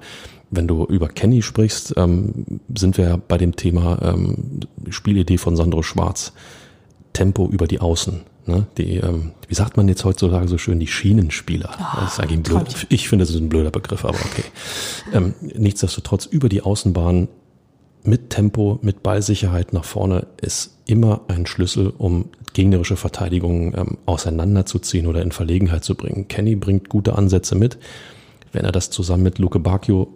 Wenn du über Kenny sprichst, ähm, sind wir bei dem Thema ähm, Spielidee von Sandro Schwarz. Tempo über die Außen. Ne? Die, ähm, wie sagt man jetzt heutzutage so schön, die Schienenspieler. Oh, das ist eigentlich ein blöd, ich finde, das ist ein blöder Begriff, aber okay. Ähm, nichtsdestotrotz über die Außenbahn mit Tempo, mit Ballsicherheit nach vorne ist immer ein Schlüssel, um gegnerische Verteidigungen ähm, auseinanderzuziehen oder in Verlegenheit zu bringen. Kenny bringt gute Ansätze mit. Wenn er das zusammen mit Luke Bacchio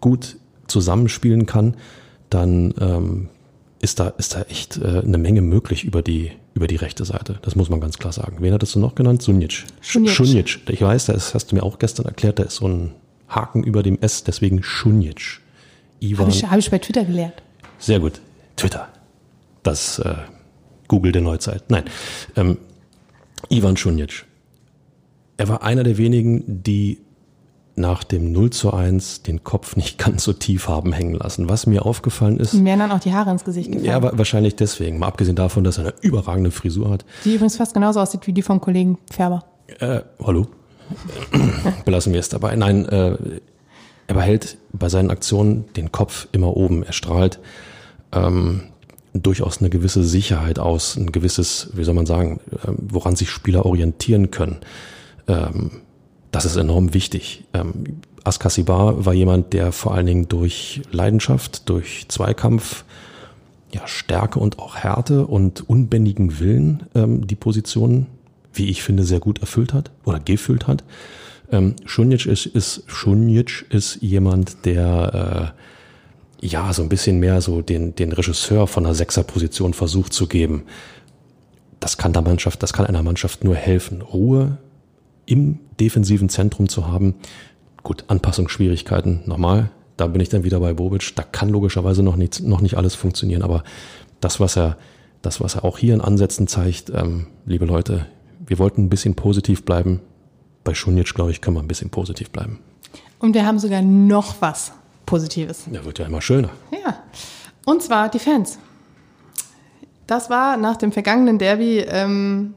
gut zusammenspielen kann, dann ähm, ist da, ist da echt äh, eine Menge möglich über die, über die rechte Seite. Das muss man ganz klar sagen. Wen hattest du noch genannt? Sunic. Sunic. Sunic. Ich weiß, da ist, hast du mir auch gestern erklärt, da ist so ein Haken über dem S, deswegen Sunic. Ivan. Habe ich, hab ich bei Twitter gelernt. Sehr gut. Twitter. Das äh, Google der Neuzeit. Nein. Ähm, Ivan Schunic. Er war einer der wenigen, die nach dem 0 zu 1 den Kopf nicht [laughs] ganz so tief haben hängen lassen. Was mir aufgefallen ist. Mir dann auch die Haare ins Gesicht gefallen. Ja, wahrscheinlich deswegen. Mal abgesehen davon, dass er eine überragende Frisur hat. Die übrigens fast genauso aussieht wie die vom Kollegen Färber. Äh, hallo? [clears throat] Belassen wir es dabei. Nein, äh, er behält bei seinen Aktionen den Kopf immer oben. Er strahlt ähm, durchaus eine gewisse Sicherheit aus, ein gewisses, wie soll man sagen, äh, woran sich Spieler orientieren können. Ähm, das ist enorm wichtig. Ähm, Askasibar war jemand, der vor allen Dingen durch Leidenschaft, durch Zweikampf, ja, Stärke und auch Härte und unbändigen Willen ähm, die Position, wie ich finde, sehr gut erfüllt hat oder gefüllt hat. Ähm, Schunic ist, ist, Schunic ist jemand, der äh, ja so ein bisschen mehr so den, den Regisseur von einer Sechserposition versucht zu geben. Das kann der Mannschaft, das kann einer Mannschaft nur helfen. Ruhe, im defensiven Zentrum zu haben. Gut, Anpassungsschwierigkeiten, normal. Da bin ich dann wieder bei Bobic. Da kann logischerweise noch nicht, noch nicht alles funktionieren, aber das, was er, das, was er auch hier in Ansätzen zeigt, ähm, liebe Leute, wir wollten ein bisschen positiv bleiben. Bei Schunic, glaube ich, können wir ein bisschen positiv bleiben. Und wir haben sogar noch was Positives. Der wird ja immer schöner. Ja. Und zwar die Fans. Das war nach dem vergangenen Derby ähm,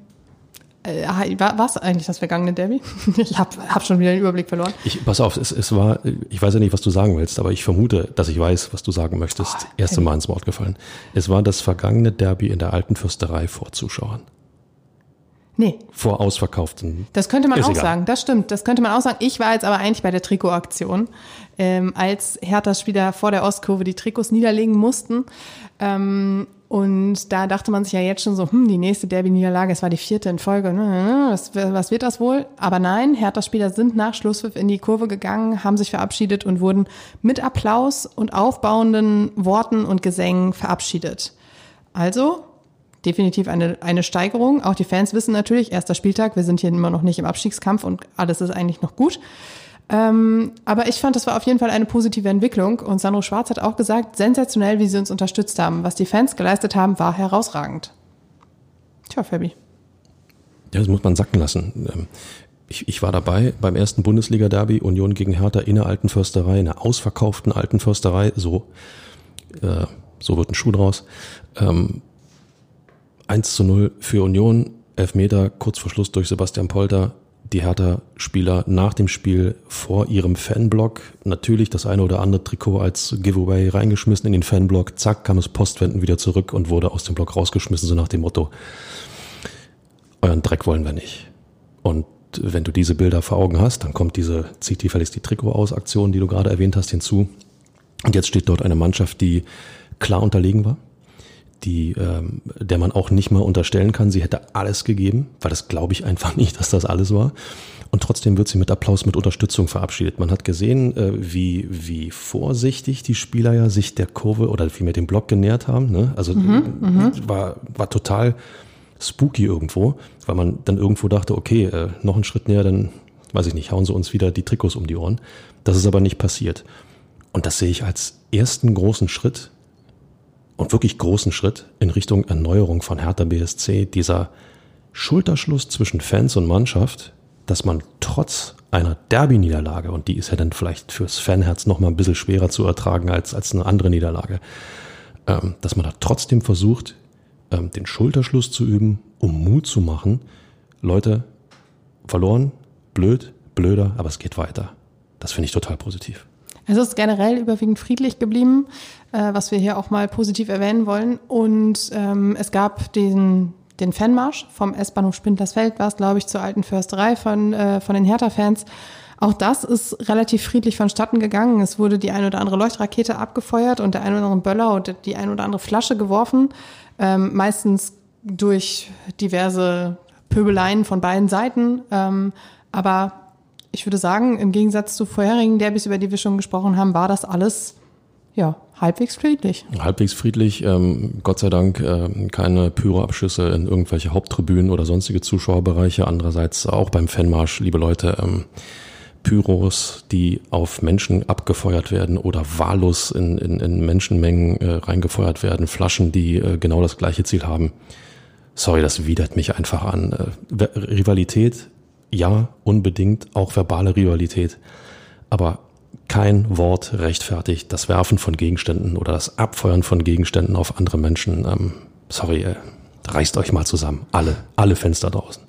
äh, war es eigentlich das vergangene Derby? [laughs] Ich habe hab schon wieder den Überblick verloren. Ich, pass auf, es, es war, ich weiß ja nicht, was du sagen willst, aber ich vermute, dass ich weiß, was du sagen möchtest. Oh, Erste Mal ins Wort gefallen. Es war das vergangene Derby in der alten Fürsterei vor Zuschauern. Nee. Vor ausverkauften. Das könnte man auch egal. sagen, das stimmt. Das könnte man auch sagen. Ich war jetzt aber eigentlich bei der Trikotaktion, ähm, als Herthas Spieler vor der Ostkurve die Trikots niederlegen mussten. Ähm, Und da dachte man sich ja jetzt schon so, hm, die nächste Derby-Niederlage, es war die vierte in Folge, ne, was, was wird das wohl? Aber nein, Hertha-Spieler sind nach Schlusspfiff in die Kurve gegangen, haben sich verabschiedet und wurden mit Applaus und aufbauenden Worten und Gesängen verabschiedet. Also definitiv eine, eine Steigerung. Auch die Fans wissen natürlich, erster Spieltag, wir sind hier immer noch nicht im Abstiegskampf und alles ist eigentlich noch gut. Ähm, aber ich fand, das war auf jeden Fall eine positive Entwicklung. Und Sandro Schwarz hat auch gesagt, sensationell, wie sie uns unterstützt haben. Was die Fans geleistet haben, war herausragend. Tja, Fabi. Ja, das muss man sacken lassen. Ähm, ich, ich war dabei beim ersten Bundesliga-Derby Union gegen Hertha in der alten Försterei, in der ausverkauften alten Försterei. So, äh, so wird ein Schuh draus. Ähm, 1 zu 0 für Union, Elfmeter, kurz vor Schluss durch Sebastian Polter die Hertha-Spieler nach dem Spiel vor ihrem Fanblock natürlich das eine oder andere Trikot als Giveaway reingeschmissen in den Fanblock. Zack, kam es Postwenden wieder zurück und wurde aus dem Block rausgeschmissen, so nach dem Motto, euren Dreck wollen wir nicht. Und wenn du diese Bilder vor Augen hast, dann kommt diese zieht die verlässt die Trikot aus Aktion, die du gerade erwähnt hast, hinzu. Und jetzt steht dort eine Mannschaft, die klar unterlegen war, die, ähm, der man auch nicht mal unterstellen kann, sie hätte alles gegeben, weil das glaube ich einfach [laughs] nicht, dass das alles war. Und trotzdem wird sie mit Applaus, mit Unterstützung verabschiedet. Man hat gesehen, äh, wie, wie vorsichtig die Spieler ja sich der Kurve oder vielmehr dem Block genähert haben. Ne? Also mhm, mhm, war, war total spooky irgendwo, weil man dann irgendwo dachte, okay, äh, noch einen Schritt näher, dann weiß ich nicht, hauen sie uns wieder die Trikots um die Ohren. Das ist aber nicht passiert. Und das sehe ich als ersten großen Schritt und wirklich großen Schritt in Richtung Erneuerung von Hertha BSC, dieser Schulterschluss zwischen Fans und Mannschaft, dass man trotz einer Derby-Niederlage, und die ist ja dann vielleicht fürs Fanherz noch mal ein bisschen schwerer zu ertragen als, als eine andere Niederlage, ähm, dass man da trotzdem versucht, ähm, den Schulterschluss zu üben, um Mut zu machen. Leute, verloren, blöd, blöder, aber es geht weiter. Das finde ich total positiv. Es ist generell überwiegend friedlich geblieben, äh, was wir hier auch mal positiv erwähnen wollen. Und ähm, es gab diesen den Fanmarsch vom S-Bahnhof Spindlersfeld, war es, glaube ich, zur alten Försterei von, äh, von den Hertha-Fans. Auch das ist relativ friedlich vonstatten gegangen. Es wurde die ein oder andere Leuchtrakete abgefeuert und der ein oder andere Böller und die ein oder andere Flasche geworfen. Ähm, meistens durch diverse Pöbeleien von beiden Seiten. Ähm, aber ich würde sagen, im Gegensatz zu vorherigen Derbys, über die wir schon gesprochen haben, war das alles ja, halbwegs friedlich. Halbwegs friedlich. Ähm, Gott sei Dank äh, keine Pyroabschüsse in irgendwelche Haupttribünen oder sonstige Zuschauerbereiche. Andererseits auch beim Fanmarsch, liebe Leute, ähm, Pyros, die auf Menschen abgefeuert werden oder wahllos in, in, in Menschenmengen äh, reingefeuert werden, Flaschen, die äh, genau das gleiche Ziel haben. Sorry, das widert mich einfach an. Äh, Rivalität ja, unbedingt, auch verbale Rivalität. Aber kein Wort rechtfertigt das Werfen von Gegenständen oder das Abfeuern von Gegenständen auf andere Menschen. Ähm, sorry, äh, reißt euch mal zusammen. Alle, alle Fenster draußen.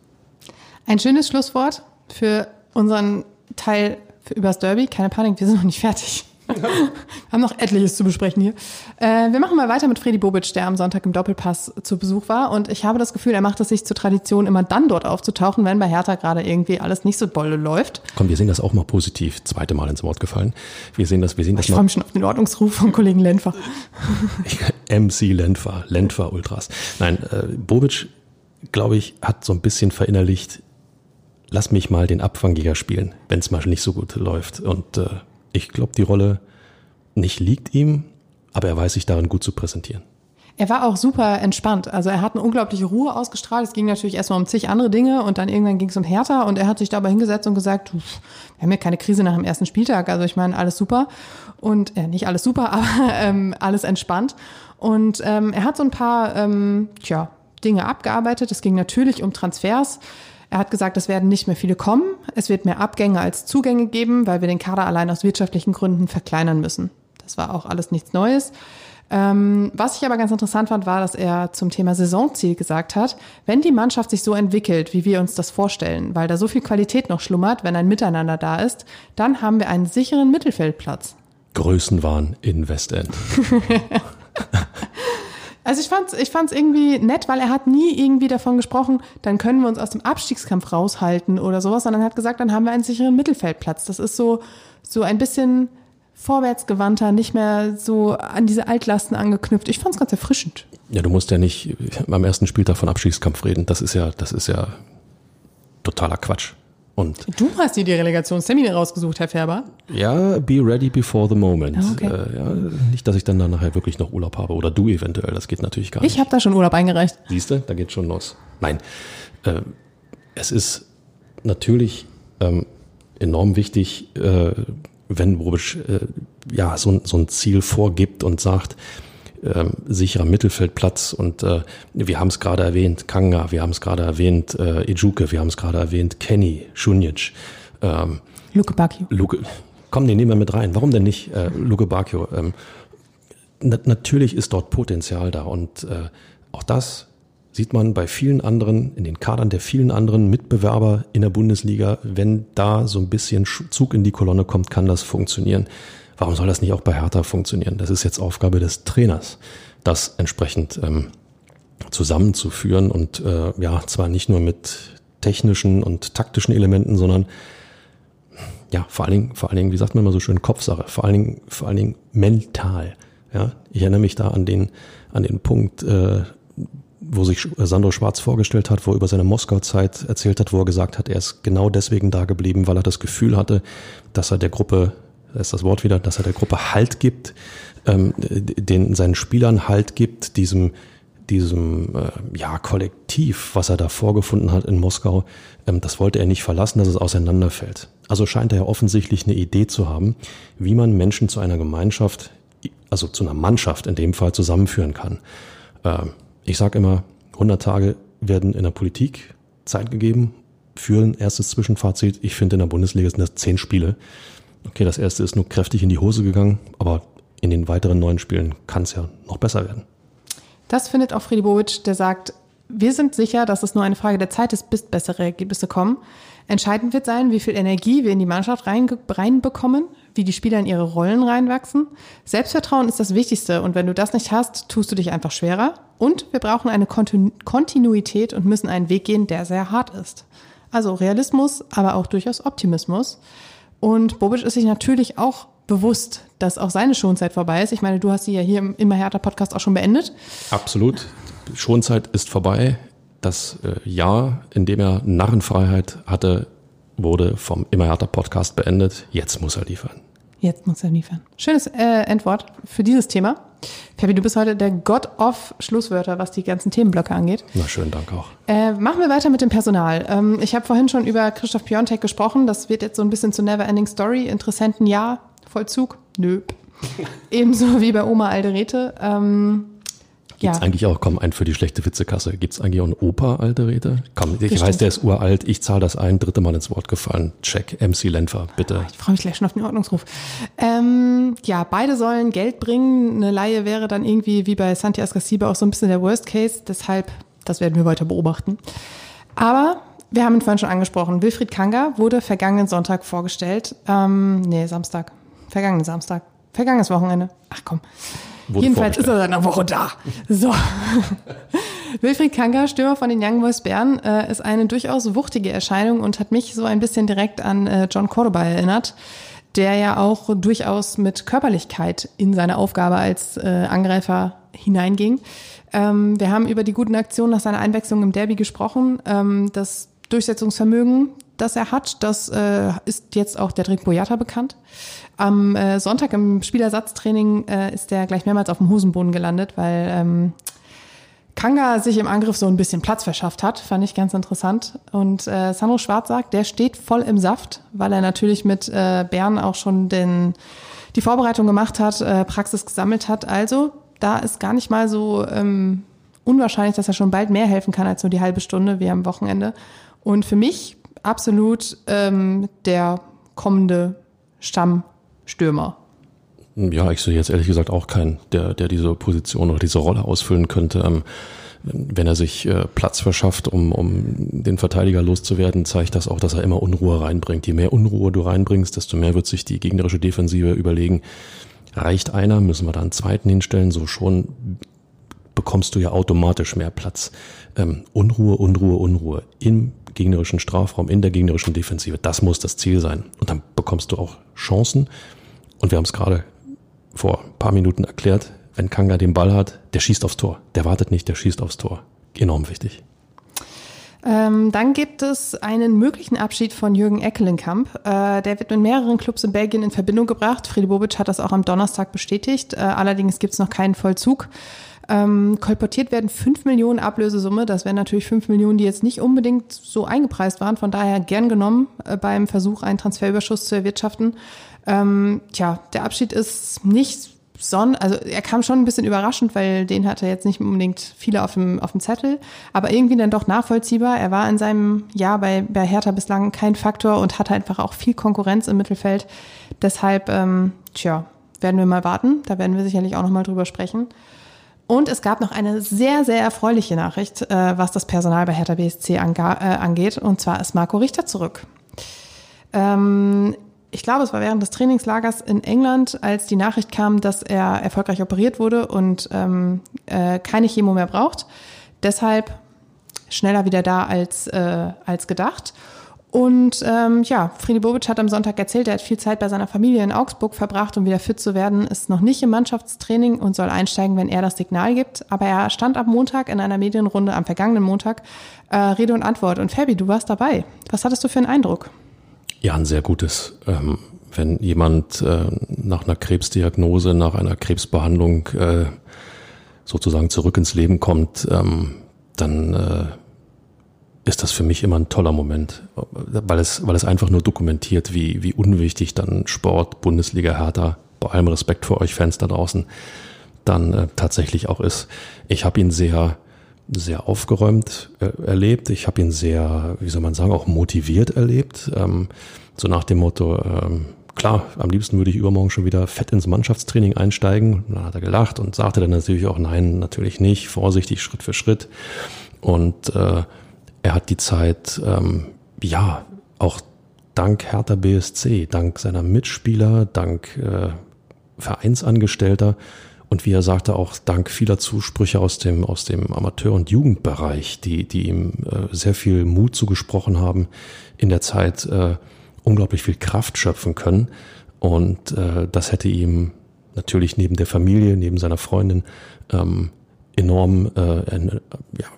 Ein schönes Schlusswort für unseren Teil für übers Derby. Keine Panik, wir sind noch nicht fertig. [laughs] Wir haben noch etliches zu besprechen hier. Äh, wir machen mal weiter mit Freddy Bobic, der am Sonntag im Doppelpass zu Besuch war. Und ich habe das Gefühl, er macht es sich zur Tradition, immer dann dort aufzutauchen, wenn bei Hertha gerade irgendwie alles nicht so dolle läuft. Komm, wir sehen das auch mal positiv. Zweite Mal ins Wort gefallen. Wir sehen das, wir sehen das ich mal. Ich freue mich schon auf den Ordnungsruf vom Kollegen Lenfer. MC Lenfer, Lenfer Ultras. Nein, äh, Bobic, glaube ich, hat so ein bisschen verinnerlicht, lass mich mal den Abfangjäger spielen, wenn es mal nicht so gut läuft. Und äh, ich glaube, die Rolle nicht liegt ihm, aber er weiß sich darin gut zu präsentieren. Er war auch super entspannt. Also er hat eine unglaubliche Ruhe ausgestrahlt. Es ging natürlich erstmal um zig andere Dinge und dann irgendwann ging es um Hertha und er hat sich dabei hingesetzt und gesagt, wir haben ja keine Krise nach dem ersten Spieltag. Also ich meine, alles super und äh, nicht alles super, [laughs] aber ähm, alles entspannt. Und ähm, er hat so ein paar ähm, tja, Dinge abgearbeitet. Es ging natürlich um Transfers. Er hat gesagt, es werden nicht mehr viele kommen. Es wird mehr Abgänge als Zugänge geben, weil wir den Kader allein aus wirtschaftlichen Gründen verkleinern müssen. Das war auch alles nichts Neues. Ähm, was ich aber ganz interessant fand, war, dass er zum Thema Saisonziel gesagt hat, wenn die Mannschaft sich so entwickelt, wie wir uns das vorstellen, weil da so viel Qualität noch schlummert, wenn ein Miteinander da ist, dann haben wir einen sicheren Mittelfeldplatz. Größenwahn in Westend. [laughs] Also ich fand's, ich fand's irgendwie nett, weil er hat nie irgendwie davon gesprochen, dann können wir uns aus dem Abstiegskampf raushalten oder sowas, sondern er hat gesagt, dann haben wir einen sicheren Mittelfeldplatz. Das ist so, so ein bisschen vorwärtsgewandter, nicht mehr so an diese Altlasten angeknüpft. Ich fand es ganz erfrischend. Ja, du musst ja nicht am ersten Spieltag von Abstiegskampf reden. Das ist ja, das ist ja totaler Quatsch. Und du hast dir die Relegationstermine rausgesucht, Herr Färber. Ja, be ready before the moment. Ah, okay. Äh, ja, nicht, dass ich dann, nachher wirklich noch Urlaub habe oder du eventuell. Das geht natürlich gar nicht. Ich habe da schon Urlaub eingereicht. Siehst du, da geht schon los. Nein, äh, es ist natürlich ähm, enorm wichtig, äh, wenn Bobic äh, ja so, so ein Ziel vorgibt und sagt, äh, sicherer Mittelfeldplatz und äh, wir haben es gerade erwähnt, Kanga, wir haben es gerade erwähnt, äh, Ijuke, wir haben es gerade erwähnt, Kenny, Šunjic, ähm, Luke Bacchio. Luke, komm, den nehmen wir mit rein. Warum denn nicht äh, Luke Bacchio? Ähm, na, natürlich ist dort Potenzial da und äh, auch das sieht man bei vielen anderen, in den Kadern der vielen anderen Mitbewerber in der Bundesliga, wenn da so ein bisschen Zug in die Kolonne kommt, kann das funktionieren. Warum soll das nicht auch bei Hertha funktionieren? Das ist jetzt Aufgabe des Trainers, das entsprechend ähm, zusammenzuführen und äh, ja, zwar nicht nur mit technischen und taktischen Elementen, sondern ja, vor allen Dingen, vor allen Dingen, wie sagt man immer so schön, Kopfsache, vor allen Dingen, vor allen Dingen mental. Ja, ich erinnere mich da an den, an den Punkt, äh, wo sich Sandro Schwarz vorgestellt hat, wo er über seine Moskau-Zeit erzählt hat, wo er gesagt hat, er ist genau deswegen da geblieben, weil er das Gefühl hatte, dass er der Gruppe, da ist das Wort wieder, dass er der Gruppe Halt gibt, ähm, den seinen Spielern Halt gibt, diesem diesem äh, ja Kollektiv, was er da vorgefunden hat in Moskau, ähm, das wollte er nicht verlassen, dass es auseinanderfällt. Also scheint er ja offensichtlich eine Idee zu haben, wie man Menschen zu einer Gemeinschaft, also zu einer Mannschaft in dem Fall zusammenführen kann. Ähm, ich sage immer, 100 Tage werden in der Politik Zeit gegeben für ein erstes Zwischenfazit. Ich finde, in der Bundesliga sind das zehn Spiele. Okay, das erste ist nur kräftig in die Hose gegangen, aber in den weiteren neun Spielen kann es ja noch besser werden. Das findet auch Friedi Bobic, der sagt, wir sind sicher, dass es nur eine Frage der Zeit ist, bis bessere Ergebnisse kommen. Entscheidend wird sein, wie viel Energie wir in die Mannschaft reinbekommen, wie die Spieler in ihre Rollen reinwachsen. Selbstvertrauen ist das Wichtigste und wenn du das nicht hast, tust du dich einfach schwerer. Und wir brauchen eine Kontinuität und müssen einen Weg gehen, der sehr hart ist. Also Realismus, aber auch durchaus Optimismus. Und Bobic ist sich natürlich auch bewusst, dass auch seine Schonzeit vorbei ist. Ich meine, du hast sie ja hier im Immer härter Podcast auch schon beendet. Absolut. Schonzeit ist vorbei. Das äh, Jahr, in dem er Narrenfreiheit hatte, wurde vom Immer härter Podcast beendet. Jetzt muss er liefern. Jetzt muss er liefern. Schönes äh, Endwort für dieses Thema. Fabi, du bist heute der God of Schlusswörter, was die ganzen Themenblöcke angeht. Na, schönen Dank auch. Äh, machen wir weiter mit dem Personal. Ähm, ich habe vorhin schon über Christoph Piontek gesprochen. Das wird jetzt so ein bisschen zu Neverending Story. Interessenten Jahr, Vollzug? Nö. [laughs] Ebenso wie bei Oma Alderete. Ähm, Gibt's ja. eigentlich auch, komm, ein für die schlechte Witzekasse. Gibt's eigentlich auch einen Opa Alderete? Komm, ich Bestimmt. weiß, der ist uralt. Ich zahle das ein. Dritte Mal ins Wort gefallen. Check. MC Lenfer, bitte. Ich freue mich gleich schon auf den Ordnungsruf. Ähm, ja, beide sollen Geld bringen. Eine Laie wäre dann irgendwie wie bei Santi Ascasiba auch so ein bisschen der Worst Case. Deshalb, das werden wir weiter beobachten. Aber wir haben ihn vorhin schon angesprochen. Wilfried Kanga wurde vergangenen Sonntag vorgestellt. Ähm, nee, Samstag. Vergangenen Samstag. Vergangenes Wochenende. Ach komm. Jedenfalls ist er seit einer Woche da. So. Wilfried Kanker, Stürmer von den Young Boys Bern, äh, ist eine durchaus wuchtige Erscheinung und hat mich so ein bisschen direkt an äh, John Cordoba erinnert, der ja auch durchaus mit Körperlichkeit in seine Aufgabe als äh, Angreifer hineinging. Ähm, wir haben über die guten Aktionen nach seiner Einwechslung im Derby gesprochen. Ähm, das Durchsetzungsvermögen, das er hat, das äh, ist jetzt auch der Drick Boyata bekannt. Am äh, Sonntag im Spielersatztraining äh, ist er gleich mehrmals auf dem Hosenboden gelandet, weil ähm, Kanga sich im Angriff so ein bisschen Platz verschafft hat, fand ich ganz interessant. Und äh, Sandro Schwarz sagt, der steht voll im Saft, weil er natürlich mit äh, Bern auch schon den, die Vorbereitung gemacht hat, äh, Praxis gesammelt hat. Also da ist gar nicht mal so ähm, unwahrscheinlich, dass er schon bald mehr helfen kann als nur die halbe Stunde wie am Wochenende. Und für mich absolut ähm, der kommende Stammstürmer. Ja, ich sehe jetzt ehrlich gesagt auch keinen, der, der diese Position oder diese Rolle ausfüllen könnte. Ähm, wenn er sich äh, Platz verschafft, um, um den Verteidiger loszuwerden, zeigt das auch, dass er immer Unruhe reinbringt. Je mehr Unruhe du reinbringst, desto mehr wird sich die gegnerische Defensive überlegen, reicht einer, müssen wir da einen zweiten hinstellen, so schon bekommst du ja automatisch mehr Platz. Ähm, Unruhe, Unruhe, Unruhe im gegnerischen Strafraum, in der gegnerischen Defensive. Das muss das Ziel sein. Und dann bekommst du auch Chancen. Und wir haben es gerade vor ein paar Minuten erklärt, wenn Kanga den Ball hat, der schießt aufs Tor. Der wartet nicht, der schießt aufs Tor. Enorm wichtig. Ähm, dann gibt es einen möglichen Abschied von Jürgen Eckelenkamp. Äh, der wird mit mehreren Clubs in Belgien in Verbindung gebracht. Friede Bobic hat das auch am Donnerstag bestätigt. Äh, allerdings gibt es noch keinen Vollzug. Ähm, kolportiert werden 5 Millionen Ablösesumme. Das wären natürlich 5 Millionen, die jetzt nicht unbedingt so eingepreist waren. Von daher gern genommen äh, beim Versuch, einen Transferüberschuss zu erwirtschaften. Ähm, tja, der Abschied ist nicht son also er kam schon ein bisschen überraschend, weil den hatte jetzt nicht unbedingt viele auf dem, auf dem Zettel, aber irgendwie dann doch nachvollziehbar. Er war in seinem Jahr bei, bei Hertha bislang kein Faktor und hatte einfach auch viel Konkurrenz im Mittelfeld. Deshalb, ähm, tja, werden wir mal warten. Da werden wir sicherlich auch nochmal drüber sprechen. Und es gab noch eine sehr, sehr erfreuliche Nachricht, äh, was das Personal bei Hertha BSC äh, angeht. Und zwar ist Marco Richter zurück. Ähm, ich glaube, es war während des Trainingslagers in England, als die Nachricht kam, dass er erfolgreich operiert wurde und ähm, äh, keine Chemo mehr braucht. Deshalb schneller wieder da als, äh, als gedacht. Und ähm, ja, Friedi Bobic hat am Sonntag erzählt, er hat viel Zeit bei seiner Familie in Augsburg verbracht, um wieder fit zu werden, ist noch nicht im Mannschaftstraining und soll einsteigen, wenn er das Signal gibt. Aber er stand am Montag in einer Medienrunde, am vergangenen Montag, äh, Rede und Antwort. Und Fabi, du warst dabei. Was hattest du für einen Eindruck? Ja, ein sehr gutes. Ähm, wenn jemand äh, nach einer Krebsdiagnose, nach einer Krebsbehandlung äh, sozusagen zurück ins Leben kommt, ähm, dann äh, ist das für mich immer ein toller Moment, weil es, weil es einfach nur dokumentiert, wie, wie unwichtig dann Sport, Bundesliga, Hertha, bei allem Respekt vor euch Fans da draußen, dann äh, tatsächlich auch ist. Ich habe ihn sehr sehr aufgeräumt äh, erlebt. Ich habe ihn sehr, wie soll man sagen, auch motiviert erlebt. Ähm, so nach dem Motto, ähm, klar, am liebsten würde ich übermorgen schon wieder fett ins Mannschaftstraining einsteigen. Dann hat er gelacht und sagte dann natürlich auch, nein, natürlich nicht, vorsichtig, Schritt für Schritt. Und äh, er hat die Zeit, ähm, ja, auch dank Hertha BSC, dank seiner Mitspieler, dank äh, Vereinsangestellter, und wie er sagte, auch dank vieler Zusprüche aus dem, aus dem Amateur- und Jugendbereich, die, die ihm äh, sehr viel Mut zugesprochen haben, in der Zeit äh, unglaublich viel Kraft schöpfen können. Und äh, das hätte ihm natürlich neben der Familie, neben seiner Freundin ähm, enorm äh, eine, ja,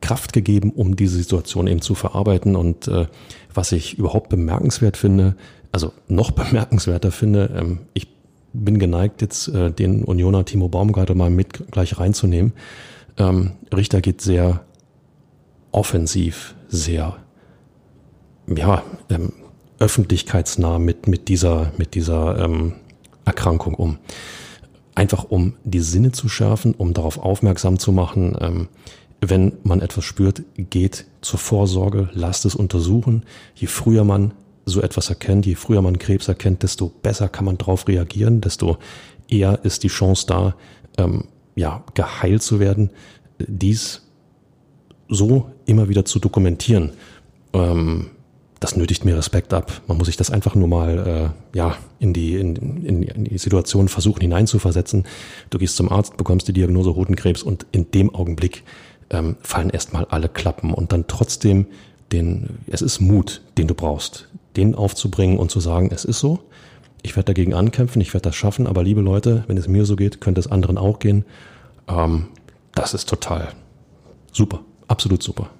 Kraft gegeben, um diese Situation eben zu verarbeiten. Und äh, was ich überhaupt bemerkenswert finde, also noch [laughs] bemerkenswerter finde, ähm, ich bin geneigt, jetzt äh, den Unioner Timo Baumgartel mal mit gleich reinzunehmen. Ähm, Richter geht sehr offensiv, sehr ja, ähm, öffentlichkeitsnah mit, mit dieser, mit dieser ähm, Erkrankung um. Einfach um die Sinne zu schärfen, um darauf aufmerksam zu machen, ähm, wenn man etwas spürt, geht zur Vorsorge, lasst es untersuchen. Je früher man so etwas erkennt, je früher man Krebs erkennt, desto besser kann man darauf reagieren, desto eher ist die Chance da, ähm, ja, geheilt zu werden. Dies so immer wieder zu dokumentieren, ähm, das nötigt mir Respekt ab. Man muss sich das einfach nur mal äh, ja in die in, in, die Situation versuchen hineinzuversetzen. Du gehst zum Arzt, bekommst die Diagnose Hodenkrebs und in dem Augenblick ähm, fallen erstmal alle Klappen und dann trotzdem den es ist Mut, den du brauchst den aufzubringen und zu sagen, es ist so, ich werde dagegen ankämpfen, ich werde das schaffen, aber liebe Leute, wenn es mir so geht, könnte es anderen auch gehen. Ähm, das ist total super, absolut super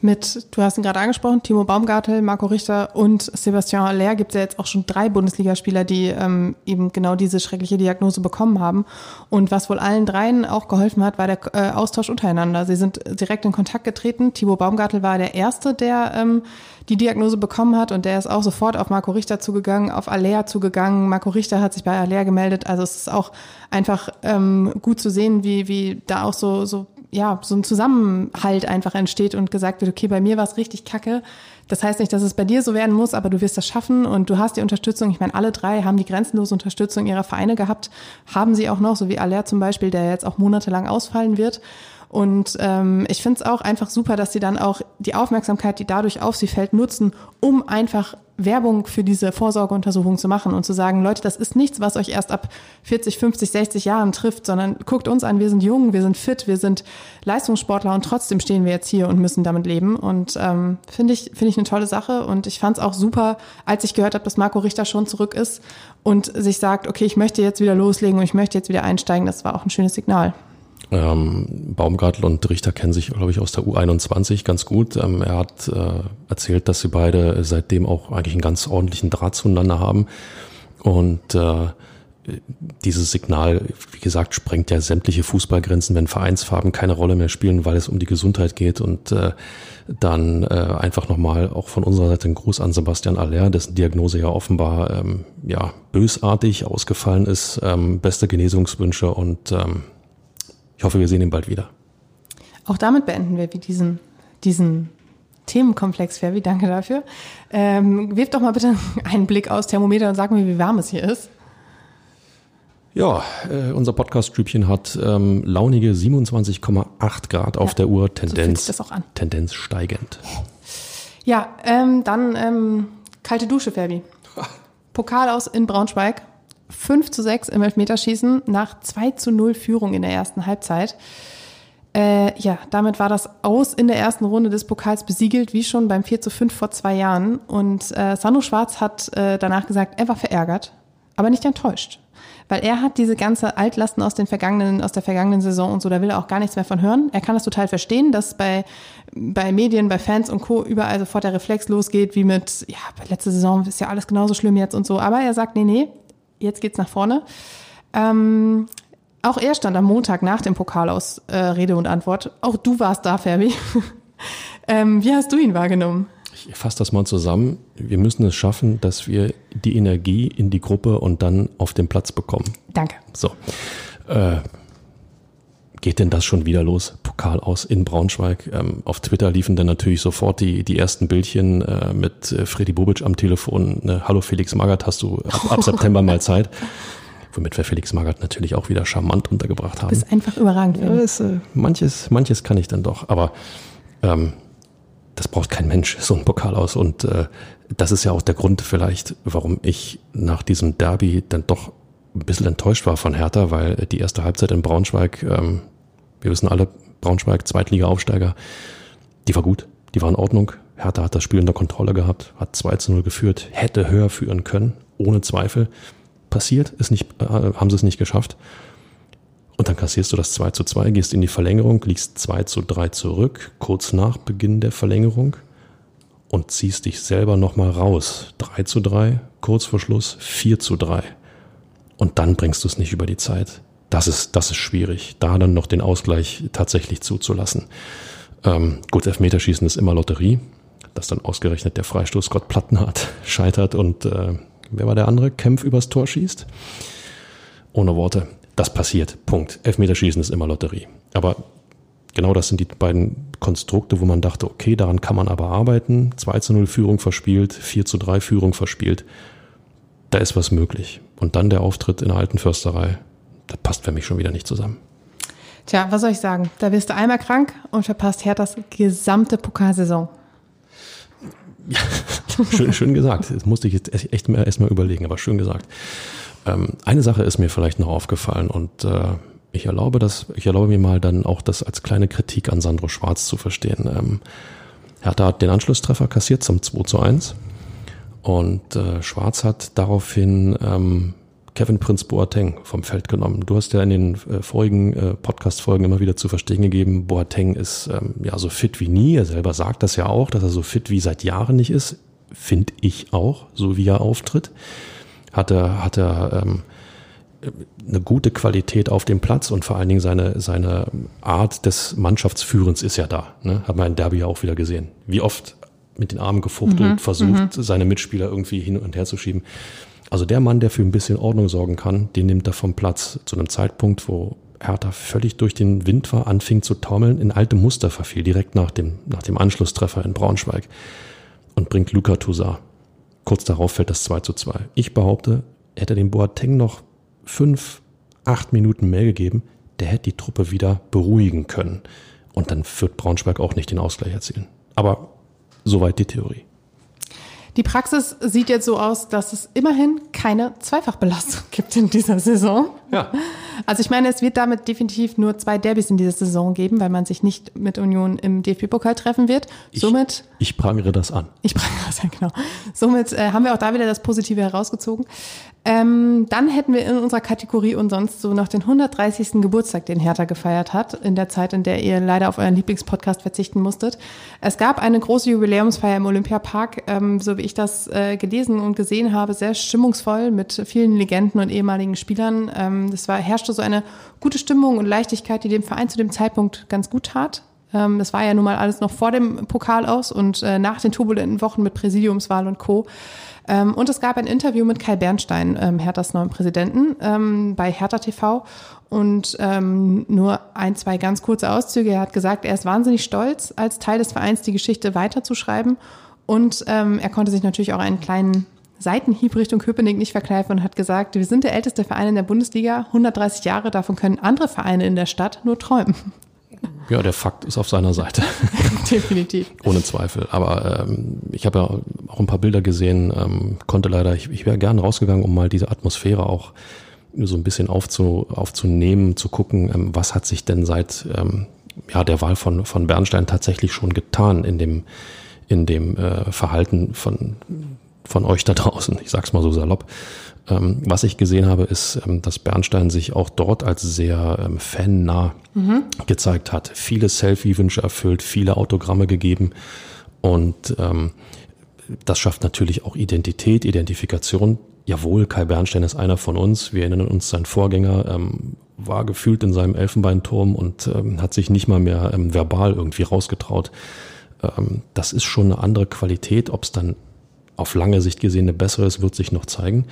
mit, du hast ihn gerade angesprochen, Timo Baumgartel, Marco Richter und Sebastian Aller gibt es ja jetzt auch schon drei Bundesligaspieler, die ähm, eben genau diese schreckliche Diagnose bekommen haben. Und was wohl allen dreien auch geholfen hat, war der äh, Austausch untereinander. Sie sind direkt in Kontakt getreten. Timo Baumgartel war der Erste, der ähm, die Diagnose bekommen hat und der ist auch sofort auf Marco Richter zugegangen, auf Alea zugegangen. Marco Richter hat sich bei Alea gemeldet. Also es ist auch einfach ähm, gut zu sehen, wie, wie da auch so, so ja, so ein Zusammenhalt einfach entsteht und gesagt wird, okay, bei mir war es richtig kacke. Das heißt nicht, dass es bei dir so werden muss, aber du wirst das schaffen und du hast die Unterstützung. Ich meine, alle drei haben die grenzenlose Unterstützung ihrer Vereine gehabt, haben sie auch noch, so wie Aller zum Beispiel, der jetzt auch monatelang ausfallen wird. Und ähm, ich finde es auch einfach super, dass sie dann auch die Aufmerksamkeit, die dadurch auf sie fällt, nutzen, um einfach Werbung für diese Vorsorgeuntersuchung zu machen und zu sagen, Leute, das ist nichts, was euch erst ab 40, 50, 60 Jahren trifft, sondern guckt uns an, wir sind jung, wir sind fit, wir sind Leistungssportler und trotzdem stehen wir jetzt hier und müssen damit leben. Und ähm, finde ich, finde ich eine tolle Sache. Und ich fand es auch super, als ich gehört habe, dass Marco Richter schon zurück ist und sich sagt, okay, ich möchte jetzt wieder loslegen und ich möchte jetzt wieder einsteigen. Das war auch ein schönes Signal. Ähm, Baumgartel und Richter kennen sich, glaube ich, aus der U21 ganz gut. Ähm, er hat äh, erzählt, dass sie beide seitdem auch eigentlich einen ganz ordentlichen Draht zueinander haben. Und äh, dieses Signal, wie gesagt, sprengt ja sämtliche Fußballgrenzen, wenn Vereinsfarben keine Rolle mehr spielen, weil es um die Gesundheit geht. Und äh, dann äh, einfach nochmal auch von unserer Seite ein Gruß an Sebastian Aller, dessen Diagnose ja offenbar ähm, ja bösartig ausgefallen ist. Ähm, beste Genesungswünsche und ähm, ich hoffe, wir sehen ihn bald wieder. Auch damit beenden wir diesen, diesen Themenkomplex, Ferbi. Danke dafür. Ähm, wirf doch mal bitte [laughs] einen Blick aus Thermometer und sag mir, wie warm es hier ist. Ja, äh, unser Podcast-Stübchen hat ähm, launige 27,8 Grad auf der Uhr, Tendenz, so das auch an. Tendenz steigend. Ja, ähm, dann ähm, kalte Dusche, Ferbi. [laughs] Pokal aus in Braunschweig. 5 zu 6 im Elfmeterschießen nach 2 zu 0 Führung in der ersten Halbzeit. Äh, ja, damit war das Aus in der ersten Runde des Pokals besiegelt, wie schon beim 4 zu 5 vor zwei Jahren. Und äh, Sandro Schwarz hat äh, danach gesagt, er war verärgert, aber nicht enttäuscht. Weil er hat diese ganze Altlasten aus den vergangenen, aus der vergangenen Saison und so, da will er auch gar nichts mehr von hören. Er kann das total verstehen, dass bei, bei Medien, bei Fans und Co. überall sofort der Reflex losgeht, wie mit, ja, letzte Saison ist ja alles genauso schlimm jetzt und so. Aber er sagt, nee, nee, jetzt geht's nach vorne. Ähm, auch er stand am Montag nach dem Pokal aus äh, Rede und Antwort. Auch du warst da, Ferbi. [laughs] ähm, wie hast du ihn wahrgenommen? Ich fasse das mal zusammen. Wir müssen es schaffen, dass wir die Energie in die Gruppe und dann auf den Platz bekommen. Danke. So. Äh, geht denn das schon wieder los? Pokal aus in Braunschweig. Ähm, auf Twitter liefen dann natürlich sofort die, die ersten Bildchen äh, mit äh, Freddy Bobic am Telefon. Ne, Hallo Felix Magath, hast du ab, ab [laughs] September mal Zeit? Womit wir Felix Magath natürlich auch wieder charmant untergebracht haben. Du bist einfach überragend. Ja, ist, äh, manches, manches kann ich dann doch, aber ähm, das braucht kein Mensch, so ein Pokal aus. Und äh, das ist ja auch der Grund vielleicht, warum ich nach diesem Derby dann doch ein bisschen enttäuscht war von Hertha, weil die erste Halbzeit in Braunschweig, ähm, wir wissen alle, Braunschweig, Zweitliga-Aufsteiger, die war gut, die war in Ordnung. Hertha hat das Spiel unter Kontrolle gehabt, hat 2 zu 0 geführt, hätte höher führen können, ohne Zweifel. Passiert, ist nicht, äh, haben sie es nicht geschafft. Und dann kassierst du das 2 zu 2, gehst in die Verlängerung, liegst 2 zu 3 zurück, kurz nach Beginn der Verlängerung und ziehst dich selber nochmal raus. 3 zu 3, kurz vor Schluss 4 zu 3 und dann bringst du es nicht über die Zeit. Das ist, das ist schwierig, da dann noch den Ausgleich tatsächlich zuzulassen. Ähm, gut, Elfmeterschießen ist immer Lotterie, dass dann ausgerechnet der Freistoß Scott Plattenhardt [laughs] scheitert und äh, wer war der andere? Kempf übers Tor schießt. Ohne Worte. Das passiert. Punkt. Elfmeterschießen ist immer Lotterie. Aber genau das sind die beiden Konstrukte, wo man dachte, okay, daran kann man aber arbeiten. 2 zu 0 Führung verspielt, 4 zu 3 Führung verspielt. Da ist was möglich. Und dann der Auftritt in der alten Försterei, das passt für mich schon wieder nicht zusammen. Tja, was soll ich sagen? Da wirst du einmal krank und verpasst Herthas gesamte Pokalsaison. Ja, [laughs] schön, schön gesagt. Das musste ich jetzt echt mal erstmal überlegen, aber schön gesagt. Ähm, eine Sache ist mir vielleicht noch aufgefallen und äh, ich erlaube das, ich erlaube mir mal dann auch das als kleine Kritik an Sandro Schwarz zu verstehen. Ähm, Hertha hat den Anschlusstreffer kassiert zum 2 zu 1 und äh, Schwarz hat daraufhin ähm, Kevin Prince Boateng vom Feld genommen. Du hast ja in den äh, vorigen äh, Podcast-Folgen immer wieder zu verstehen gegeben, Boateng ist ähm, ja so fit wie nie. Er selber sagt das ja auch, dass er so fit wie seit Jahren nicht ist. Finde ich auch, so wie er auftritt. Hat er, hat er ähm, eine gute Qualität auf dem Platz und vor allen Dingen seine, seine Art des Mannschaftsführens ist ja da. Ne? Hat man in Derby ja auch wieder gesehen. Wie oft mit den Armen gefuchtelt, mhm, versucht, mhm. seine Mitspieler irgendwie hin und her zu schieben. Also der Mann, der für ein bisschen Ordnung sorgen kann, den nimmt er vom Platz zu einem Zeitpunkt, wo Hertha völlig durch den Wind war, anfing zu taumeln, in alte Muster verfiel, direkt nach dem, nach dem Anschlusstreffer in Braunschweig und bringt Luca Toussaint. Kurz darauf fällt das 2 zu 2. Ich behaupte, hätte dem Boateng noch fünf, acht Minuten mehr gegeben, der hätte die Truppe wieder beruhigen können. Und dann wird Braunschweig auch nicht den Ausgleich erzielen. Aber Soweit die Theorie. Die Praxis sieht jetzt so aus, dass es immerhin keine Zweifachbelastung [laughs] gibt in dieser Saison. Ja. Also ich meine, es wird damit definitiv nur zwei Derbys in dieser Saison geben, weil man sich nicht mit Union im DFB-Pokal treffen wird. Ich, Somit Ich prangere das an. ich prangere das ja genau. Somit äh, haben wir auch da wieder das Positive herausgezogen. Ähm, dann hätten wir in unserer Kategorie und sonst so noch den 130. Geburtstag, den Hertha gefeiert hat, in der Zeit, in der ihr leider auf euren Lieblingspodcast verzichten musstet. Es gab eine große Jubiläumsfeier im Olympiapark, ähm, so wie ich das äh, gelesen und gesehen habe, sehr stimmungsvoll mit vielen Legenden und ehemaligen Spielern. Ähm, das war, herrschte so eine gute Stimmung und Leichtigkeit, die dem Verein zu dem Zeitpunkt ganz gut tat. Ähm, das war ja nun mal alles noch vor dem Pokal aus und äh, nach den turbulenten Wochen mit Präsidiumswahl und Co. Ähm, und es gab ein Interview mit Kai Bernstein, ähm, Herthas neuen Präsidenten, bei Hertha TV. Und nur ein, zwei ganz kurze Auszüge. Er hat gesagt, er ist wahnsinnig stolz, als Teil des Vereins die Geschichte weiterzuschreiben. Und er konnte sich natürlich auch einen kleinen Seitenhieb Richtung Köpenick nicht verkneifen und hat gesagt, wir sind der älteste Verein in der Bundesliga, 130 Jahre, davon können andere Vereine in der Stadt nur träumen. Ja, der Fakt ist auf seiner Seite. [laughs] Definitiv. Ohne Zweifel. Aber ähm, ich habe ja auch ein paar Bilder gesehen, ähm, konnte leider, ich, ich wäre gern rausgegangen, um mal diese Atmosphäre auch so ein bisschen aufzu, aufzunehmen, zu gucken, ähm, was hat sich denn seit ähm, ja, der Wahl von, von Bernstein tatsächlich schon getan in dem, in dem äh, Verhalten von, von euch da draußen. Ich sag's mal so salopp. Ähm, was ich gesehen habe, ist, ähm, dass Bernstein sich auch dort als sehr ähm, fannah gezeigt hat. Viele Selfie-Wünsche erfüllt, viele Autogramme gegeben und ähm, das schafft natürlich auch Identität, Identifikation. Jawohl, Kai Bernstein ist einer von uns. Wir erinnern uns, sein Vorgänger ähm, war gefühlt in seinem Elfenbeinturm und ähm, hat sich nicht mal mehr ähm, verbal irgendwie rausgetraut. Ähm, das ist schon eine andere Qualität. Ob es dann auf lange Sicht gesehen eine bessere ist, wird sich noch zeigen.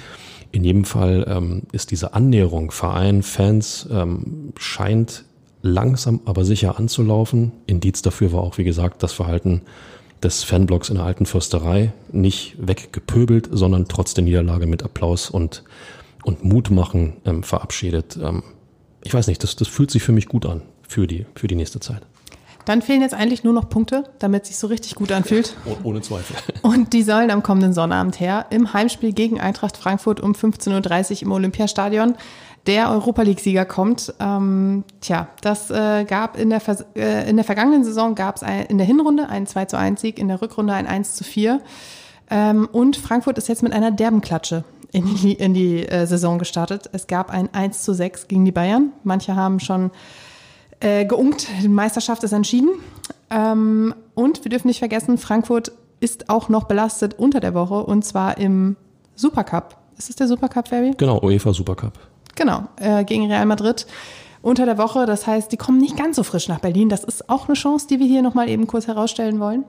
In jedem Fall ähm, ist diese Annäherung Verein, Fans ähm, scheint langsam aber sicher anzulaufen. Indiz dafür war auch, wie gesagt, das Verhalten des Fanblocks in der alten Fürsterei nicht weggepöbelt, sondern trotz der Niederlage mit Applaus und, und Mutmachen ähm, verabschiedet. Ähm, ich weiß nicht, das, das fühlt sich für mich gut an für die, für die nächste Zeit. Dann fehlen jetzt eigentlich nur noch Punkte, damit es sich so richtig gut anfühlt. Oh, ohne Zweifel. Und die sollen am kommenden Sonnabend her im Heimspiel gegen Eintracht Frankfurt um 15.30 Uhr im Olympiastadion. Der Europa League-Sieger kommt. Ähm, tja, das äh, gab in der, Vers äh, in der vergangenen Saison gab es in der Hinrunde einen 2 zu 1 Sieg, in der Rückrunde ein 1 zu 4. Ähm, und Frankfurt ist jetzt mit einer derben Klatsche in die, in die äh, Saison gestartet. Es gab ein 1 zu 6 gegen die Bayern. Manche haben schon äh, geunkt, die Meisterschaft ist entschieden. Ähm, und wir dürfen nicht vergessen, Frankfurt ist auch noch belastet unter der Woche und zwar im Supercup. Ist es der Supercup, Fabi? Genau, UEFA Supercup. Genau, äh, gegen Real Madrid unter der Woche. Das heißt, die kommen nicht ganz so frisch nach Berlin. Das ist auch eine Chance, die wir hier nochmal eben kurz herausstellen wollen.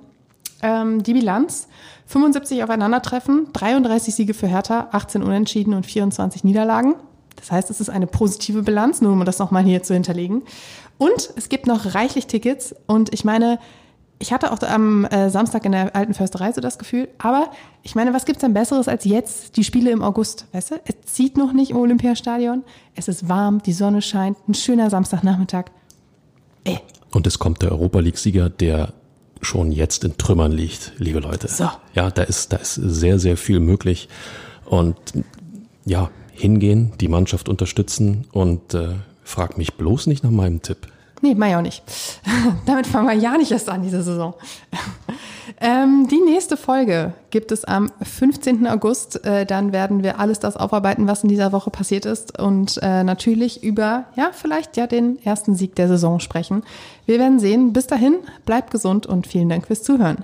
Ähm, die Bilanz, 75 Aufeinandertreffen, 33 Siege für Hertha, 18 Unentschieden und 24 Niederlagen. Das heißt, es ist eine positive Bilanz, nur um das nochmal hier zu hinterlegen. Und es gibt noch reichlich Tickets. Und ich meine, ich hatte auch am äh, Samstag in der alten Försterei so das Gefühl, aber ich meine, was gibt's denn Besseres als jetzt die Spiele im August? Weißt du, es zieht noch nicht im Olympiastadion, es ist warm, die Sonne scheint, ein schöner Samstagnachmittag. Ey. Und es kommt der Europa League-Sieger, der schon jetzt in Trümmern liegt, liebe Leute. So. Ja, da ist, da ist sehr, sehr viel möglich. Und ja, hingehen, die Mannschaft unterstützen und äh, frag mich bloß nicht nach meinem Tipp. Nee, mach ich auch nicht. [laughs] Damit fangen wir ja nicht erst an, diese Saison. [laughs] ähm, die nächste Folge gibt es am 15. August. Äh, dann werden wir alles das aufarbeiten, was in dieser Woche passiert ist und äh, natürlich über, ja, vielleicht ja den ersten Sieg der Saison sprechen. Wir werden sehen. Bis dahin, bleibt gesund und vielen Dank fürs Zuhören.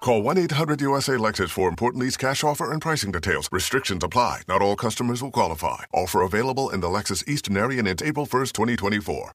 Call 1-800-USA Lexus for important lease cash offer and pricing details. Restrictions apply. Not all customers will qualify. Offer available in the Lexus Eastern area and April 1st, 2024.